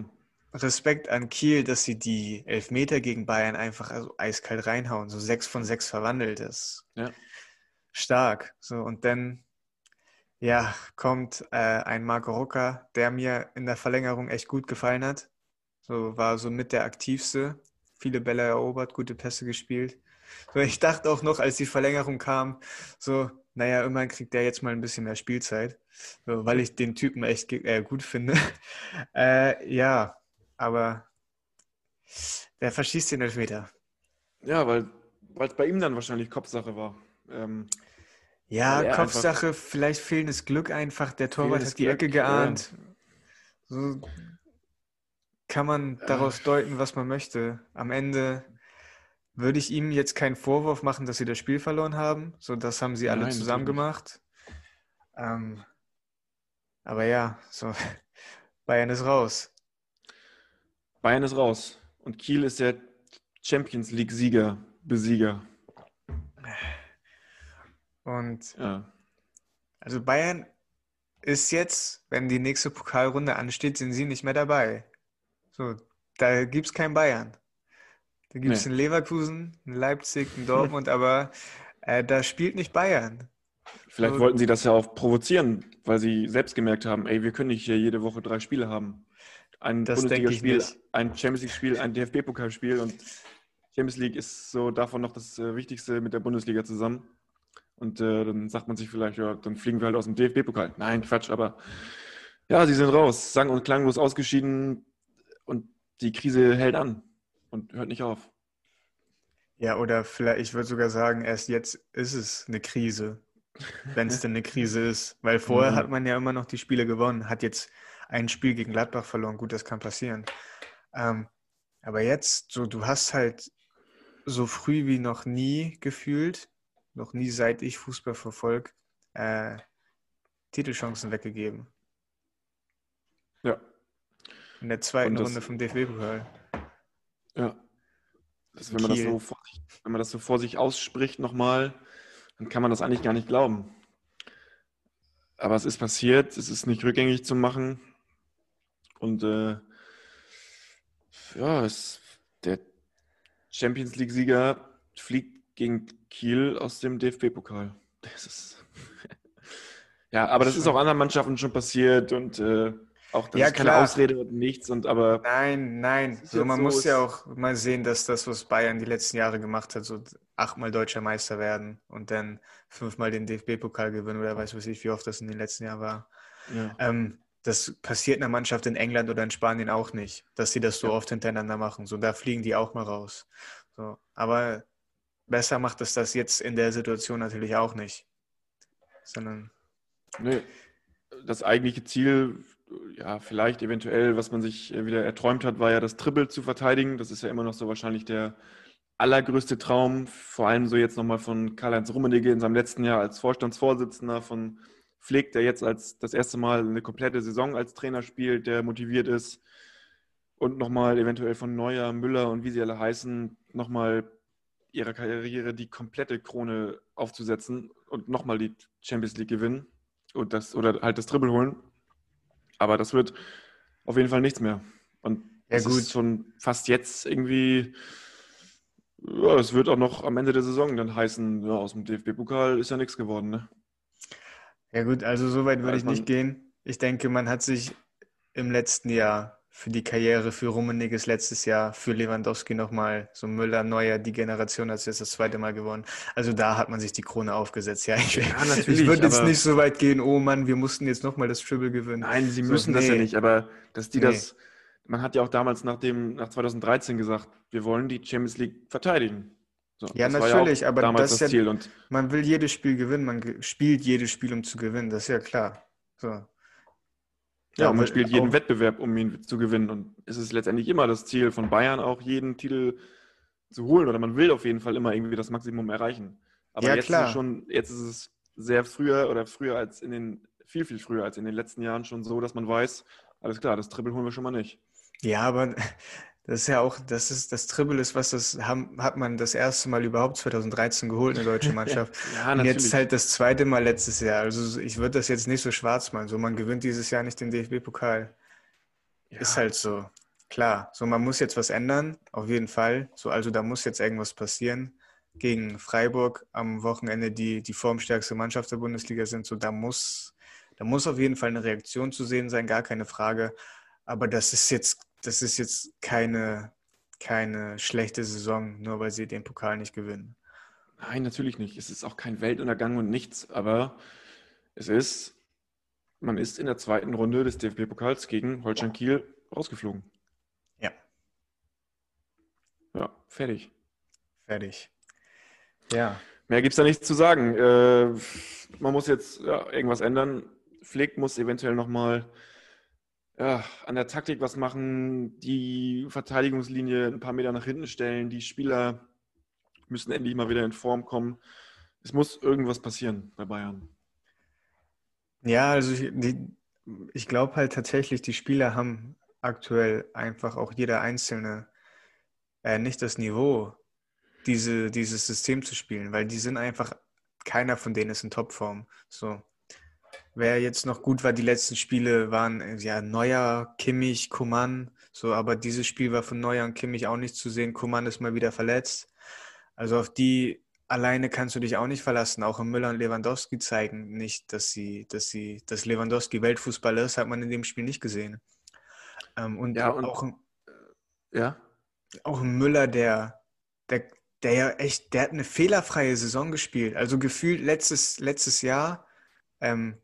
Respekt an Kiel, dass sie die Elfmeter gegen Bayern einfach also eiskalt reinhauen. So sechs von sechs verwandelt ist. Ja. Stark. So, und dann, ja, kommt äh, ein Marco Rucker, der mir in der Verlängerung echt gut gefallen hat. So, war so mit der aktivste. Viele Bälle erobert, gute Pässe gespielt. So, ich dachte auch noch, als die Verlängerung kam, so, naja, immerhin kriegt der jetzt mal ein bisschen mehr Spielzeit, so, weil ich den Typen echt äh, gut finde. äh, ja, aber der verschießt den Elfmeter. Ja, weil es bei ihm dann wahrscheinlich Kopfsache war. Ähm, ja, Kopfsache, vielleicht fehlendes Glück einfach. Der Torwart hat die Glück, Ecke geahnt. Ja. So kann man daraus deuten, was man möchte. Am Ende würde ich ihm jetzt keinen Vorwurf machen, dass sie das Spiel verloren haben. So, das haben sie alle Nein, zusammen gemacht. Ähm, aber ja, so Bayern ist raus. Bayern ist raus. Und Kiel ist der Champions League-Sieger, Besieger. Und ja. also Bayern ist jetzt, wenn die nächste Pokalrunde ansteht, sind sie nicht mehr dabei. So, da gibt es kein Bayern. Da gibt es nee. einen Leverkusen, einen Leipzig, einen Dortmund, aber äh, da spielt nicht Bayern. Vielleicht so, wollten sie das ja auch provozieren, weil sie selbst gemerkt haben, ey, wir können nicht hier jede Woche drei Spiele haben ein Bundesligaspiel, ein Champions League-Spiel, ein DFB-Pokalspiel und Champions League ist so davon noch das äh, Wichtigste mit der Bundesliga zusammen. Und äh, dann sagt man sich vielleicht, ja, dann fliegen wir halt aus dem DFB-Pokal. Nein, Quatsch, aber ja, sie sind raus, sang- und klanglos ausgeschieden und die Krise hält an und hört nicht auf. Ja, oder vielleicht, ich würde sogar sagen, erst jetzt ist es eine Krise, wenn es denn eine Krise ist. Weil vorher mhm. hat man ja immer noch die Spiele gewonnen, hat jetzt ein Spiel gegen Gladbach verloren. Gut, das kann passieren. Ähm, aber jetzt, so, du hast halt so früh wie noch nie gefühlt, noch nie seit ich Fußball verfolge, äh, Titelchancen weggegeben. Ja. In der zweiten das, Runde vom DFB-Pokal. Ja. Also wenn, man das so vor, wenn man das so vor sich ausspricht nochmal, dann kann man das eigentlich gar nicht glauben. Aber es ist passiert, es ist nicht rückgängig zu machen. Und äh, ja, es, der Champions League-Sieger fliegt gegen Kiel aus dem DFB-Pokal. Das ist. ja, aber das ist auch anderen Mannschaften schon passiert und äh, auch das ja, ist keine klar. Ausrede und nichts und aber. Nein, nein. So, man so muss ja auch mal sehen, dass das, was Bayern die letzten Jahre gemacht hat, so achtmal deutscher Meister werden und dann fünfmal den DFB-Pokal gewinnen oder weiß was ich, wie oft das in den letzten Jahren war. Ja. Ähm, das passiert einer Mannschaft in England oder in Spanien auch nicht, dass sie das so ja. oft hintereinander machen. So, da fliegen die auch mal raus. So, aber besser macht es das jetzt in der Situation natürlich auch nicht. Sondern. Nee, das eigentliche Ziel, ja, vielleicht eventuell, was man sich wieder erträumt hat, war ja das Triple zu verteidigen. Das ist ja immer noch so wahrscheinlich der allergrößte Traum, vor allem so jetzt nochmal von Karl-Heinz Rummenigge in seinem letzten Jahr als Vorstandsvorsitzender von Flick, der jetzt als das erste Mal eine komplette Saison als Trainer spielt, der motiviert ist und nochmal eventuell von Neuer, Müller und wie sie alle heißen, nochmal ihrer Karriere die komplette Krone aufzusetzen und nochmal die Champions League gewinnen und das oder halt das Triple holen. Aber das wird auf jeden Fall nichts mehr. Und ja, das gut. ist schon fast jetzt irgendwie, ja, es wird auch noch am Ende der Saison dann heißen, ja, aus dem DFB-Pokal ist ja nichts geworden, ne? Ja gut, also so weit würde ich nicht gehen. Ich denke, man hat sich im letzten Jahr für die Karriere, für Rummeniges letztes Jahr, für Lewandowski nochmal, so Müller, Neuer, die Generation hat jetzt das zweite Mal gewonnen. Also da hat man sich die Krone aufgesetzt. Ja, ich, ja, ich würde jetzt nicht so weit gehen, oh Mann, wir mussten jetzt nochmal das Triple gewinnen. Nein, sie müssen so, das ja nicht, aber dass die nee. das, man hat ja auch damals nach, dem, nach 2013 gesagt, wir wollen die Champions League verteidigen. So, ja, natürlich, ja aber das, das Ziel. Ja, und man will jedes Spiel gewinnen, man spielt jedes Spiel, um zu gewinnen, das ist ja klar. So. Ja, und man spielt jeden Wettbewerb, um ihn zu gewinnen. Und es ist letztendlich immer das Ziel von Bayern, auch jeden Titel zu holen. Oder man will auf jeden Fall immer irgendwie das Maximum erreichen. Aber ja, jetzt, klar. Ist schon, jetzt ist es sehr früher oder früher als in den, viel, viel früher als in den letzten Jahren schon so, dass man weiß, alles klar, das Triple holen wir schon mal nicht. Ja, aber das ist ja auch, das ist das Triple ist, was das haben, hat man das erste Mal überhaupt 2013 geholt, eine deutsche Mannschaft. ja, Und jetzt halt das zweite Mal letztes Jahr. Also ich würde das jetzt nicht so schwarz malen. So, man gewinnt dieses Jahr nicht den DFB-Pokal. Ja. Ist halt so. Klar. So, man muss jetzt was ändern, auf jeden Fall. So, also da muss jetzt irgendwas passieren. Gegen Freiburg am Wochenende, die die formstärkste Mannschaft der Bundesliga sind. So, da muss, da muss auf jeden Fall eine Reaktion zu sehen sein, gar keine Frage. Aber das ist jetzt das ist jetzt keine, keine schlechte Saison, nur weil sie den Pokal nicht gewinnen. Nein, natürlich nicht. Es ist auch kein Weltuntergang und nichts, aber es ist, man ist in der zweiten Runde des DFB-Pokals gegen Holstein Kiel rausgeflogen. Ja. Ja, fertig. Fertig. Ja. Mehr gibt es da nichts zu sagen. Äh, man muss jetzt ja, irgendwas ändern. Flick muss eventuell nochmal an der Taktik was machen, die Verteidigungslinie ein paar Meter nach hinten stellen, die Spieler müssen endlich mal wieder in Form kommen. Es muss irgendwas passieren bei Bayern. Ja, also ich, ich glaube halt tatsächlich, die Spieler haben aktuell einfach auch jeder Einzelne äh, nicht das Niveau, diese, dieses System zu spielen, weil die sind einfach, keiner von denen ist in Topform. So. Wer jetzt noch gut war, die letzten Spiele waren ja Neuer, Kimmich, Kuman. So, aber dieses Spiel war von Neuer und Kimmich auch nicht zu sehen. Kuman ist mal wieder verletzt. Also auf die alleine kannst du dich auch nicht verlassen. Auch Müller und Lewandowski zeigen nicht, dass sie, dass sie, dass Lewandowski Weltfußballer ist, hat man in dem Spiel nicht gesehen. Ähm, und, ja, und auch, ja. auch Müller, der, der, der ja echt, der hat eine fehlerfreie Saison gespielt. Also gefühlt letztes, letztes Jahr ähm,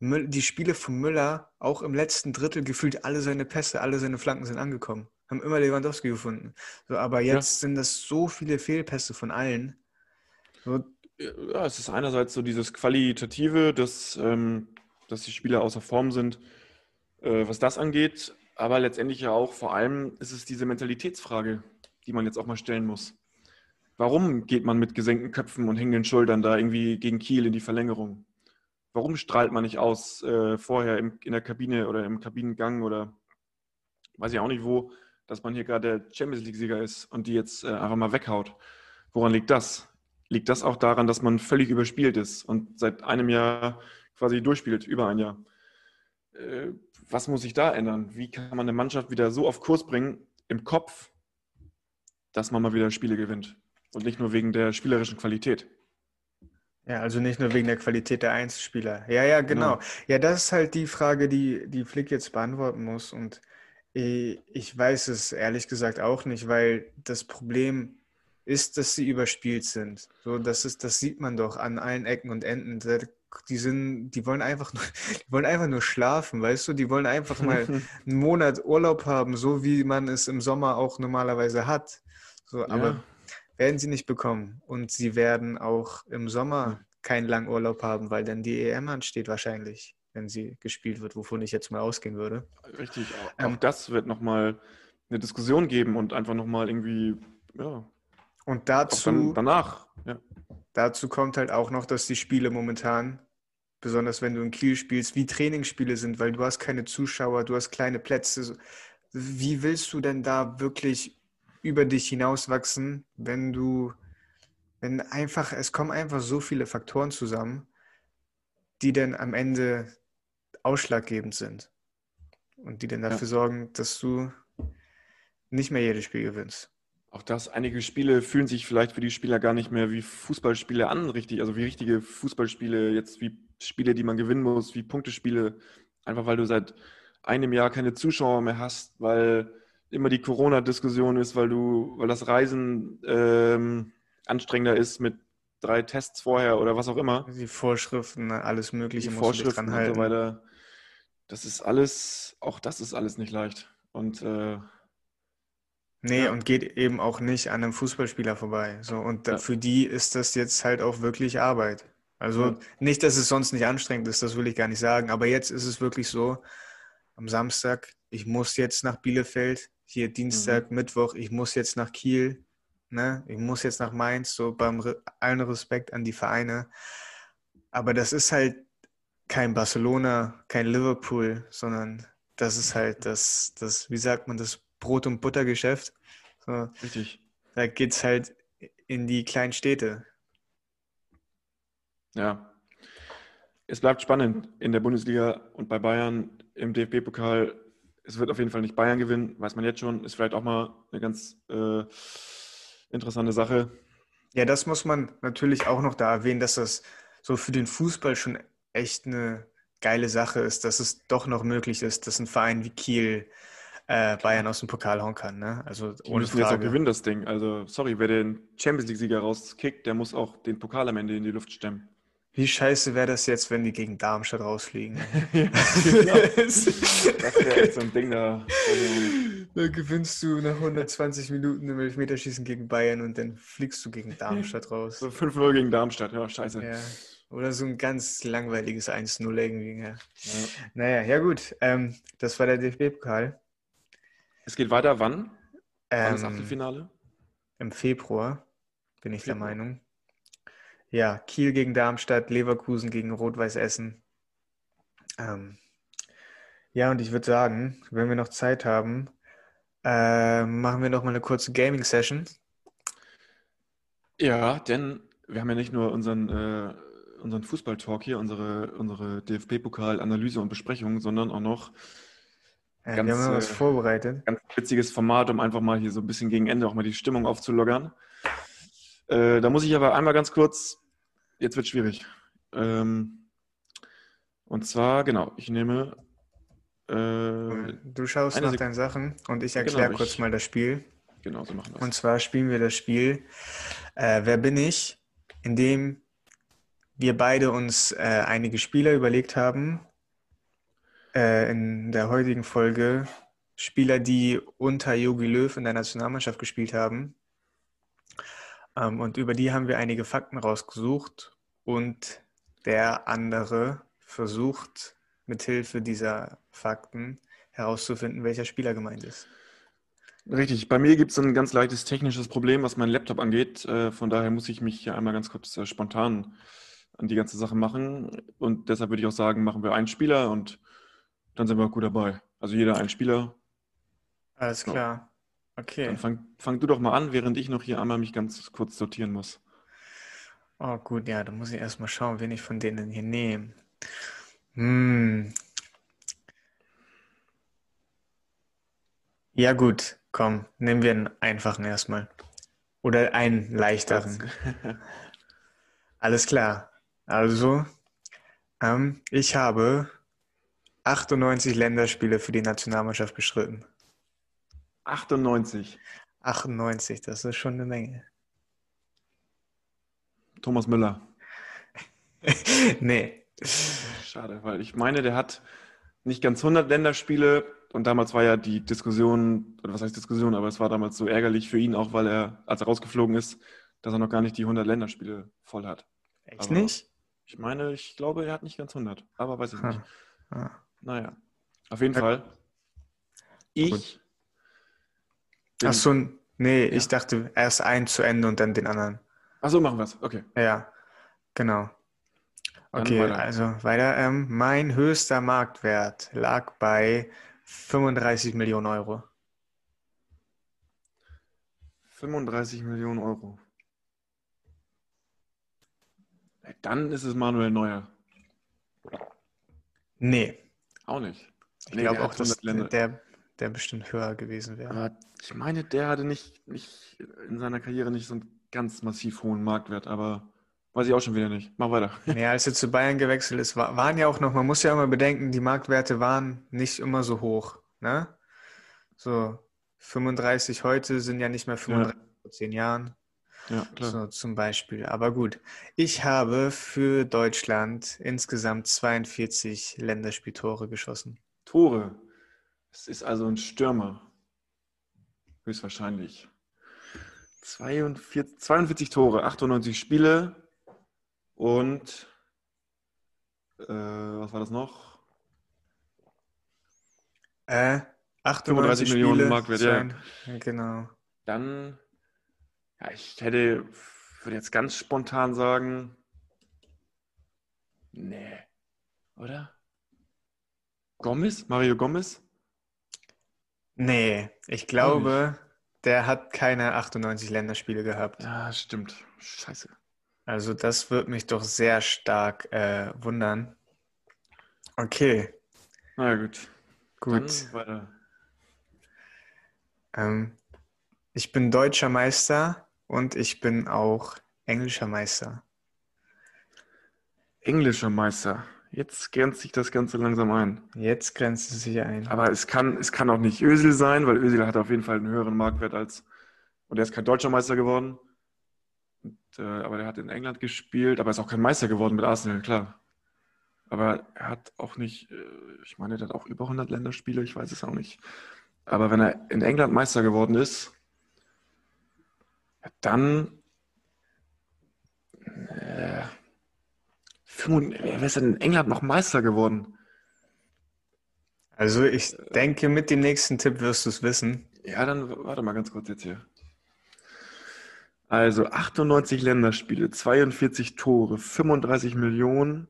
die Spiele von Müller, auch im letzten Drittel gefühlt alle seine Pässe, alle seine Flanken sind angekommen. Haben immer Lewandowski gefunden. So, aber jetzt ja. sind das so viele Fehlpässe von allen. So, ja, es ist einerseits so dieses Qualitative, dass, ähm, dass die Spieler außer Form sind, äh, was das angeht. Aber letztendlich ja auch vor allem ist es diese Mentalitätsfrage, die man jetzt auch mal stellen muss. Warum geht man mit gesenkten Köpfen und hängenden Schultern da irgendwie gegen Kiel in die Verlängerung? Warum strahlt man nicht aus äh, vorher im, in der Kabine oder im Kabinengang oder weiß ich auch nicht wo, dass man hier gerade der Champions League-Sieger ist und die jetzt äh, einfach mal weghaut? Woran liegt das? Liegt das auch daran, dass man völlig überspielt ist und seit einem Jahr quasi durchspielt, über ein Jahr? Äh, was muss sich da ändern? Wie kann man eine Mannschaft wieder so auf Kurs bringen im Kopf, dass man mal wieder Spiele gewinnt und nicht nur wegen der spielerischen Qualität? Ja, also nicht nur wegen der Qualität der Einzelspieler. Ja, ja, genau. genau. Ja, das ist halt die Frage, die, die Flick jetzt beantworten muss. Und ich weiß es ehrlich gesagt auch nicht, weil das Problem ist, dass sie überspielt sind. So, das ist, das sieht man doch an allen Ecken und Enden. Die sind, die wollen einfach nur, die wollen einfach nur schlafen, weißt du? Die wollen einfach mal einen Monat Urlaub haben, so wie man es im Sommer auch normalerweise hat. So, aber ja. Werden sie nicht bekommen. Und sie werden auch im Sommer keinen langen Urlaub haben, weil dann die EM ansteht wahrscheinlich, wenn sie gespielt wird, wovon ich jetzt mal ausgehen würde. Richtig, auch, ähm, auch das wird nochmal eine Diskussion geben und einfach nochmal irgendwie, ja. Und dazu, danach, ja. dazu kommt halt auch noch, dass die Spiele momentan, besonders wenn du in Kiel spielst, wie Trainingsspiele sind, weil du hast keine Zuschauer, du hast kleine Plätze. Wie willst du denn da wirklich über dich hinauswachsen, wenn du, wenn einfach, es kommen einfach so viele Faktoren zusammen, die dann am Ende ausschlaggebend sind und die dann dafür ja. sorgen, dass du nicht mehr jedes Spiel gewinnst. Auch das, einige Spiele fühlen sich vielleicht für die Spieler gar nicht mehr wie Fußballspiele an, richtig, also wie richtige Fußballspiele, jetzt wie Spiele, die man gewinnen muss, wie Punktespiele, einfach weil du seit einem Jahr keine Zuschauer mehr hast, weil immer die Corona-Diskussion ist, weil du, weil das Reisen ähm, anstrengender ist mit drei Tests vorher oder was auch immer. Die Vorschriften, alles Mögliche die Vorschriften und so weiter. Das ist alles, auch das ist alles nicht leicht. Und äh, Nee, ja. und geht eben auch nicht an einem Fußballspieler vorbei. So, und ja. für die ist das jetzt halt auch wirklich Arbeit. Also ja. nicht, dass es sonst nicht anstrengend ist, das will ich gar nicht sagen, aber jetzt ist es wirklich so. am Samstag, ich muss jetzt nach Bielefeld, hier Dienstag, mhm. Mittwoch, ich muss jetzt nach Kiel, ne? ich muss jetzt nach Mainz, so beim allen Respekt an die Vereine. Aber das ist halt kein Barcelona, kein Liverpool, sondern das ist halt das, das wie sagt man, das Brot- und Buttergeschäft. So, Richtig. Da geht es halt in die kleinen Städte. Ja. Es bleibt spannend in der Bundesliga und bei Bayern im DFB-Pokal. Es wird auf jeden Fall nicht Bayern gewinnen, weiß man jetzt schon. Ist vielleicht auch mal eine ganz äh, interessante Sache. Ja, das muss man natürlich auch noch da erwähnen, dass das so für den Fußball schon echt eine geile Sache ist, dass es doch noch möglich ist, dass ein Verein wie Kiel äh, Bayern aus dem Pokal hauen kann. Ne? Also die ohne müssen Frage. jetzt auch gewinnen, das Ding. Also, sorry, wer den Champions League-Sieger rauskickt, der muss auch den Pokal am Ende in die Luft stemmen. Wie scheiße wäre das jetzt, wenn die gegen Darmstadt rausfliegen? ja, genau. das wäre echt so ein Ding da. Da gewinnst du nach 120 Minuten im Elfmeterschießen gegen Bayern und dann fliegst du gegen Darmstadt raus. So 5-0 gegen Darmstadt, ja, scheiße. Ja. Oder so ein ganz langweiliges 1-0 irgendwie. Ja. ja. Naja, ja gut. Ähm, das war der DFB-Pokal. Es geht weiter wann? Ähm, das Achtelfinale? Im Februar, bin ich Februar. der Meinung. Ja, Kiel gegen Darmstadt, Leverkusen gegen Rot-Weiß Essen. Ähm, ja, und ich würde sagen, wenn wir noch Zeit haben, äh, machen wir noch mal eine kurze Gaming-Session. Ja, denn wir haben ja nicht nur unseren, äh, unseren Fußball-Talk hier, unsere, unsere DFB-Pokal-Analyse und Besprechung, sondern auch noch ja, ganz, wir haben was äh, vorbereitet. Ganz witziges Format, um einfach mal hier so ein bisschen gegen Ende auch mal die Stimmung aufzulockern. Äh, da muss ich aber einmal ganz kurz, jetzt wird schwierig. Ähm, und zwar, genau, ich nehme. Äh, du schaust nach Sek deinen Sachen und ich erkläre genau, kurz ich, mal das Spiel. Genau, so machen wir es. Und zwar spielen wir das Spiel äh, Wer bin ich? In dem wir beide uns äh, einige Spieler überlegt haben. Äh, in der heutigen Folge Spieler, die unter Jogi Löw in der Nationalmannschaft gespielt haben. Ähm, und über die haben wir einige Fakten rausgesucht und der andere versucht mithilfe dieser Fakten herauszufinden, welcher Spieler gemeint ist. Richtig, bei mir gibt es ein ganz leichtes technisches Problem, was meinen Laptop angeht. Äh, von daher muss ich mich hier einmal ganz kurz äh, spontan an die ganze Sache machen. Und deshalb würde ich auch sagen, machen wir einen Spieler und dann sind wir auch gut dabei. Also jeder ein Spieler. Alles klar. Okay. Dann fang, fang du doch mal an, während ich noch hier einmal mich ganz kurz sortieren muss. Oh, gut, ja, dann muss ich erstmal schauen, wen ich von denen hier nehme. Hm. Ja, gut, komm, nehmen wir einen einfachen erstmal. Oder einen leichteren. Alles klar. Also, ähm, ich habe 98 Länderspiele für die Nationalmannschaft bestritten. 98. 98, das ist schon eine Menge. Thomas Müller. nee. Schade, weil ich meine, der hat nicht ganz 100 Länderspiele und damals war ja die Diskussion, oder was heißt Diskussion, aber es war damals so ärgerlich für ihn auch, weil er, als er rausgeflogen ist, dass er noch gar nicht die 100 Länderspiele voll hat. Echt aber nicht? Ich meine, ich glaube, er hat nicht ganz 100, aber weiß ich nicht. Ah. Naja, auf jeden ja. Fall. Ich Ach so, nee, ja. ich dachte erst ein zu Ende und dann den anderen. Ach so, machen wir es. Okay. Ja, genau. Okay, weiter. also weiter. Ähm, mein höchster Marktwert lag bei 35 Millionen Euro. 35 Millionen Euro. Dann ist es Manuel Neuer. Nee. Auch nicht. Ich nee, glaube auch, dass der der bestimmt höher gewesen wäre. Ich meine, der hatte nicht, nicht in seiner Karriere nicht so einen ganz massiv hohen Marktwert, aber weiß ich auch schon wieder nicht. Mach weiter. Ja, als er zu Bayern gewechselt ist, waren ja auch noch, man muss ja immer bedenken, die Marktwerte waren nicht immer so hoch. Ne? So 35 heute sind ja nicht mehr 35 ja. vor zehn Jahren. Ja, klar. So zum Beispiel. Aber gut, ich habe für Deutschland insgesamt 42 Länderspieltore geschossen. Tore? Es ist also ein Stürmer. Höchstwahrscheinlich. 42, 42 Tore, 98 Spiele und äh, was war das noch? Äh, 35 Millionen Spiele Marktwert, sein. Genau. Dann, ja, ich hätte, würde jetzt ganz spontan sagen, nee, oder? Gomez? Mario Gomez? Nee, ich glaube, der hat keine 98 Länderspiele gehabt. Ja, stimmt. Scheiße. Also das wird mich doch sehr stark äh, wundern. Okay, Na gut. gut. Ähm, ich bin deutscher Meister und ich bin auch englischer Meister. Englischer Meister. Jetzt grenzt sich das Ganze langsam ein. Jetzt grenzt es sich ein. Aber es kann, es kann auch nicht Özil sein, weil Özil hat auf jeden Fall einen höheren Marktwert als. Und er ist kein deutscher Meister geworden. Und, äh, aber der hat in England gespielt, aber ist auch kein Meister geworden mit Arsenal, klar. Aber er hat auch nicht, äh, ich meine, der hat auch über 100 Länderspiele, ich weiß es auch nicht. Aber wenn er in England Meister geworden ist, dann. Äh, 35 wer ist denn in England noch Meister geworden? Also ich denke, mit dem nächsten Tipp wirst du es wissen. Ja, dann warte mal ganz kurz jetzt hier. Also 98 Länderspiele, 42 Tore, 35 Millionen,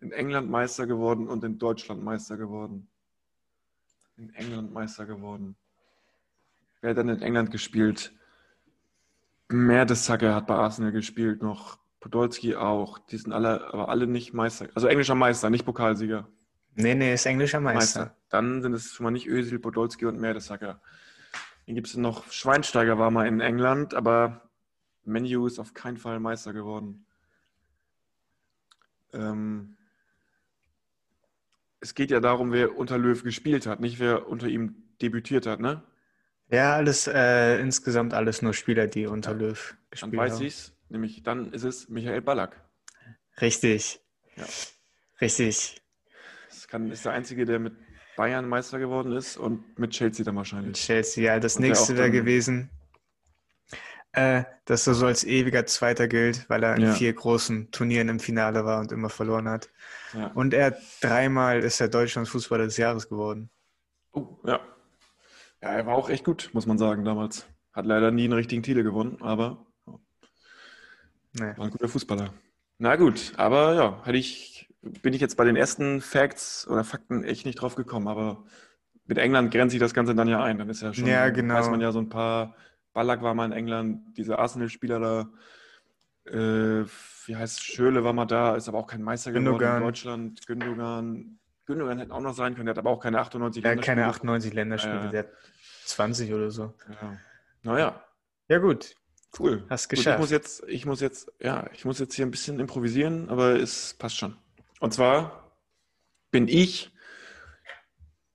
in England Meister geworden und in Deutschland Meister geworden. In England Meister geworden. Wer hat dann in England gespielt? Mertesacker hat bei Arsenal gespielt noch. Podolski auch. Die sind alle, aber alle nicht Meister. Also englischer Meister, nicht Pokalsieger. Nee, nee, ist englischer Meister. Meister. Dann sind es schon mal nicht Özil, Podolski und Mertesacker. Dann gibt es noch, Schweinsteiger war mal in England, aber Menu ist auf keinen Fall Meister geworden. Ähm, es geht ja darum, wer unter Löw gespielt hat, nicht wer unter ihm debütiert hat, ne? Ja, alles, äh, insgesamt alles nur Spieler, die unter Löw Dann gespielt weiß haben. ich's, nämlich dann ist es Michael Ballack. Richtig. Ja. Richtig. Das kann, ist der Einzige, der mit Bayern Meister geworden ist und mit Chelsea dann Mit wahrscheinlich. Chelsea, ja, das Und der nächste wäre gewesen, äh, dass er so als ewiger Zweiter gilt, weil er in Ja. vier großen Turnieren im Finale war und immer verloren hat. Ja. Und er dreimal ist er Deutschlands Fußballer des Jahres geworden. Oh, ja. Ja, er war auch echt gut, muss man sagen, damals. Hat leider nie einen richtigen Titel gewonnen, aber Nee. war ein guter Fußballer. Na gut, aber ja, hätte ich, bin ich jetzt bei den ersten Facts oder Fakten echt nicht drauf gekommen, aber mit England grenzt sich das Ganze dann ja ein. Dann ist ja schon, Ja, genau. weiß man ja so ein paar, Ballack war mal in England, diese Arsenal-Spieler da, äh, wie heißt Schöle war mal da, ist aber auch kein Meister geworden Gündogan. in Deutschland. Gündogan, Gündogan hätte auch noch sein können, der hat aber auch keine 98 Er hat keine Länderspiele. 98 Länderspiele, Ja, ja. der hat 20 oder so. Ja. Naja, Ja, gut. Cool. Hast Gut, ich geschafft. muss jetzt, ich muss jetzt, ja, ich muss jetzt hier ein bisschen improvisieren, aber es passt schon. Und zwar bin ich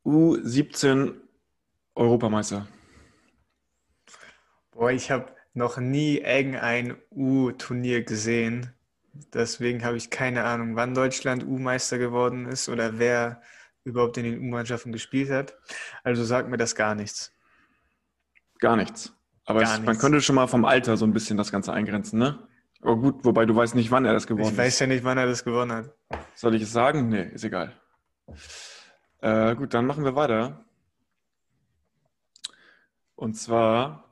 U17 Europameister. Boah, ich habe noch nie irgendein U-Turnier gesehen. Deswegen habe ich keine Ahnung, wann Deutschland U-Meister geworden ist oder wer überhaupt in den U-Mannschaften gespielt hat. Also sagt mir das gar nichts. Gar nichts. Aber es, man könnte schon mal vom Alter so ein bisschen das Ganze eingrenzen, ne? Aber gut, wobei du weißt nicht, wann er das geworden Ich weiß ja nicht, wann er das gewonnen hat. Soll ich es sagen? Nee, ist egal. Äh, gut, dann machen wir weiter. Und zwar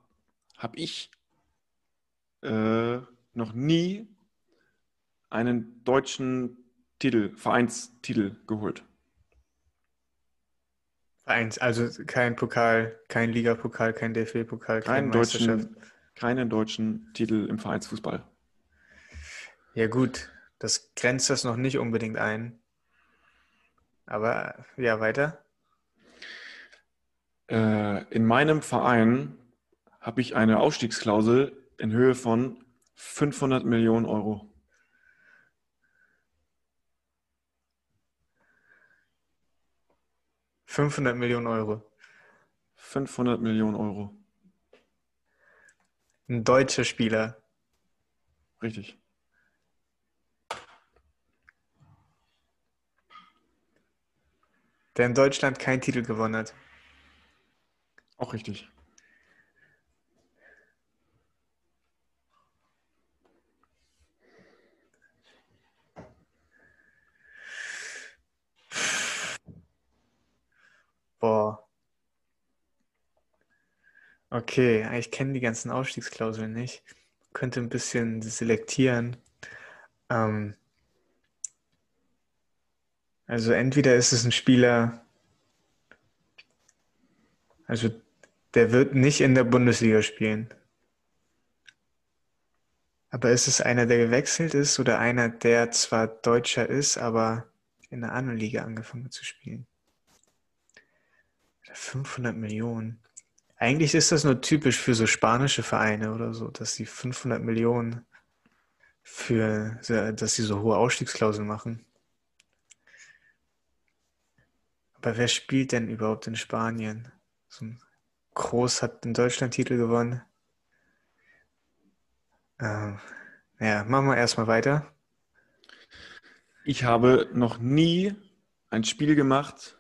habe ich äh, noch nie einen deutschen Titel, Vereinstitel geholt. Vereins, also kein Pokal, kein Ligapokal, kein DFB-Pokal, keine Keinen Meisterschaft. deutschen, keinen deutschen Titel im Vereinsfußball. Ja gut, das grenzt das noch nicht unbedingt ein. Aber ja, weiter. Äh, in meinem Verein habe ich eine Ausstiegsklausel in Höhe von 500 Millionen Euro. Fünfhundert Millionen Euro. 500 Millionen Euro. Ein deutscher Spieler. Richtig. der in Deutschland keinen Titel gewonnen hat. Auch richtig. Boah. Okay, ich kenne die ganzen Ausstiegsklauseln nicht. Könnte ein bisschen selektieren. Ähm, also entweder ist es ein Spieler, also der wird nicht in der Bundesliga spielen. Aber ist es einer, der gewechselt ist oder einer, der zwar Deutscher ist, aber in einer anderen Liga angefangen zu spielen? 500 Millionen. Eigentlich ist das nur typisch für so spanische Vereine oder so, dass sie 500 Millionen für, dass sie so hohe Ausstiegsklauseln machen. Aber wer spielt denn überhaupt in Spanien? So ein Groß hat den Deutschland-Titel gewonnen. Ähm, ja, machen wir erstmal weiter. Ich habe noch nie ein Spiel gemacht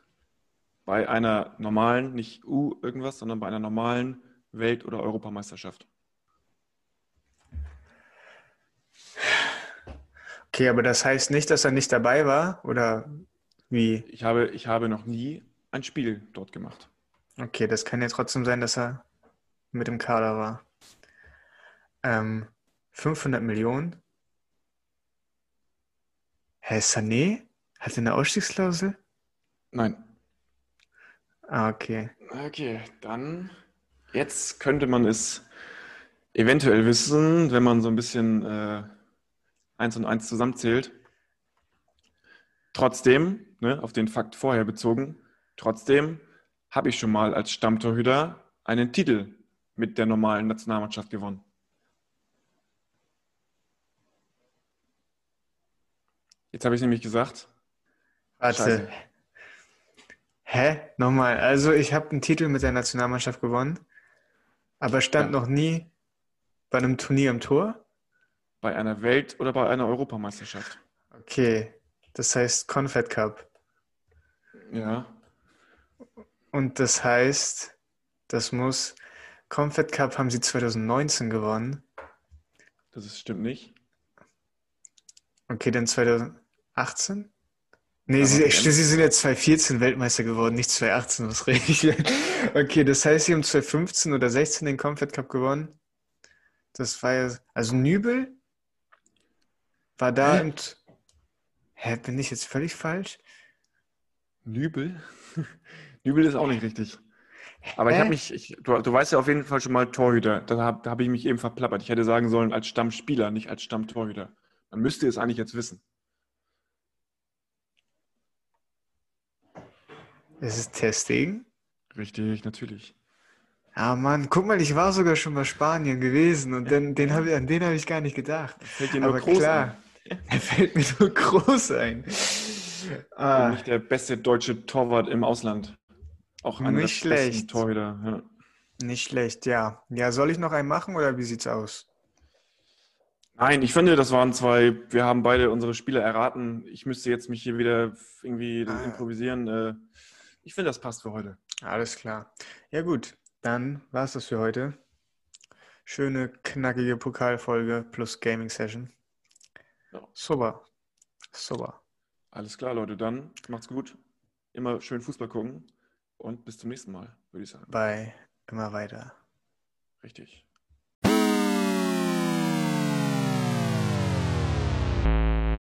bei einer normalen, nicht U irgendwas, sondern bei einer normalen Welt- oder Europameisterschaft. Okay, aber das heißt nicht, dass er nicht dabei war oder wie? Ich habe, ich habe noch nie ein Spiel dort gemacht. Okay, das kann ja trotzdem sein, dass er mit im Kader war. Ähm, 500 Millionen. Herr Sané? Hat er eine Ausstiegsklausel? Nein. Ah, okay. Okay, dann jetzt könnte man es eventuell wissen, wenn man so ein bisschen äh, eins und eins zusammenzählt. Trotzdem, ne, auf den Fakt vorher bezogen, trotzdem habe ich schon mal als Stammtorhüter einen Titel mit der normalen Nationalmannschaft gewonnen. Jetzt habe ich nämlich gesagt. Warte. Scheiße. Hä? Nochmal. Also ich habe einen Titel mit der Nationalmannschaft gewonnen, aber stand ja. noch nie bei einem Turnier im Tor? Bei einer Welt- oder bei einer Europameisterschaft. Okay. Das heißt Confed Cup. Ja. Und das heißt, das muss. Confed Cup haben sie 2019 gewonnen. Das ist, stimmt nicht. Okay, dann 2018? Nee, sie, sie, sind jetzt 2014 Weltmeister geworden, nicht 2018, was rede ich? okay, das heißt, sie haben 2015 oder 16 den Confed Cup gewonnen. Das war ja, also Nübel war da Hä? und, hä, bin ich jetzt völlig falsch? Nübel? Nübel ist auch nicht richtig. Aber ich habe mich, ich, du, du, weißt ja auf jeden Fall schon mal Torhüter. Da habe hab ich mich eben verplappert. Ich hätte sagen sollen als Stammspieler, nicht als Stammtorhüter. Man müsste es eigentlich jetzt wissen. Es ist Testing. Richtig, natürlich. Ah Mann, guck mal, ich war sogar schon bei Spanien gewesen und den, den hab, an den habe ich gar nicht gedacht. Fällt dir nur Aber groß klar, ein. Er fällt mir nur groß ein. Ah. Nicht der beste deutsche Torwart im Ausland. Auch einer nicht schlecht. Torhüter. Ja. Nicht schlecht, ja. Ja, soll ich noch einen machen oder wie sieht's aus? Nein, ich finde, das waren zwei. Wir haben beide unsere Spiele erraten. Ich müsste jetzt mich hier wieder irgendwie ah. improvisieren. Ich finde, das passt für heute. Alles klar. Ja, gut. Dann war es das für heute. Schöne, knackige Pokalfolge plus Gaming Session. Ja. Super. Super. Alles klar, Leute. Dann macht's gut. Immer schön Fußball gucken und bis zum nächsten Mal, würde ich sagen. Bei immer weiter. Richtig.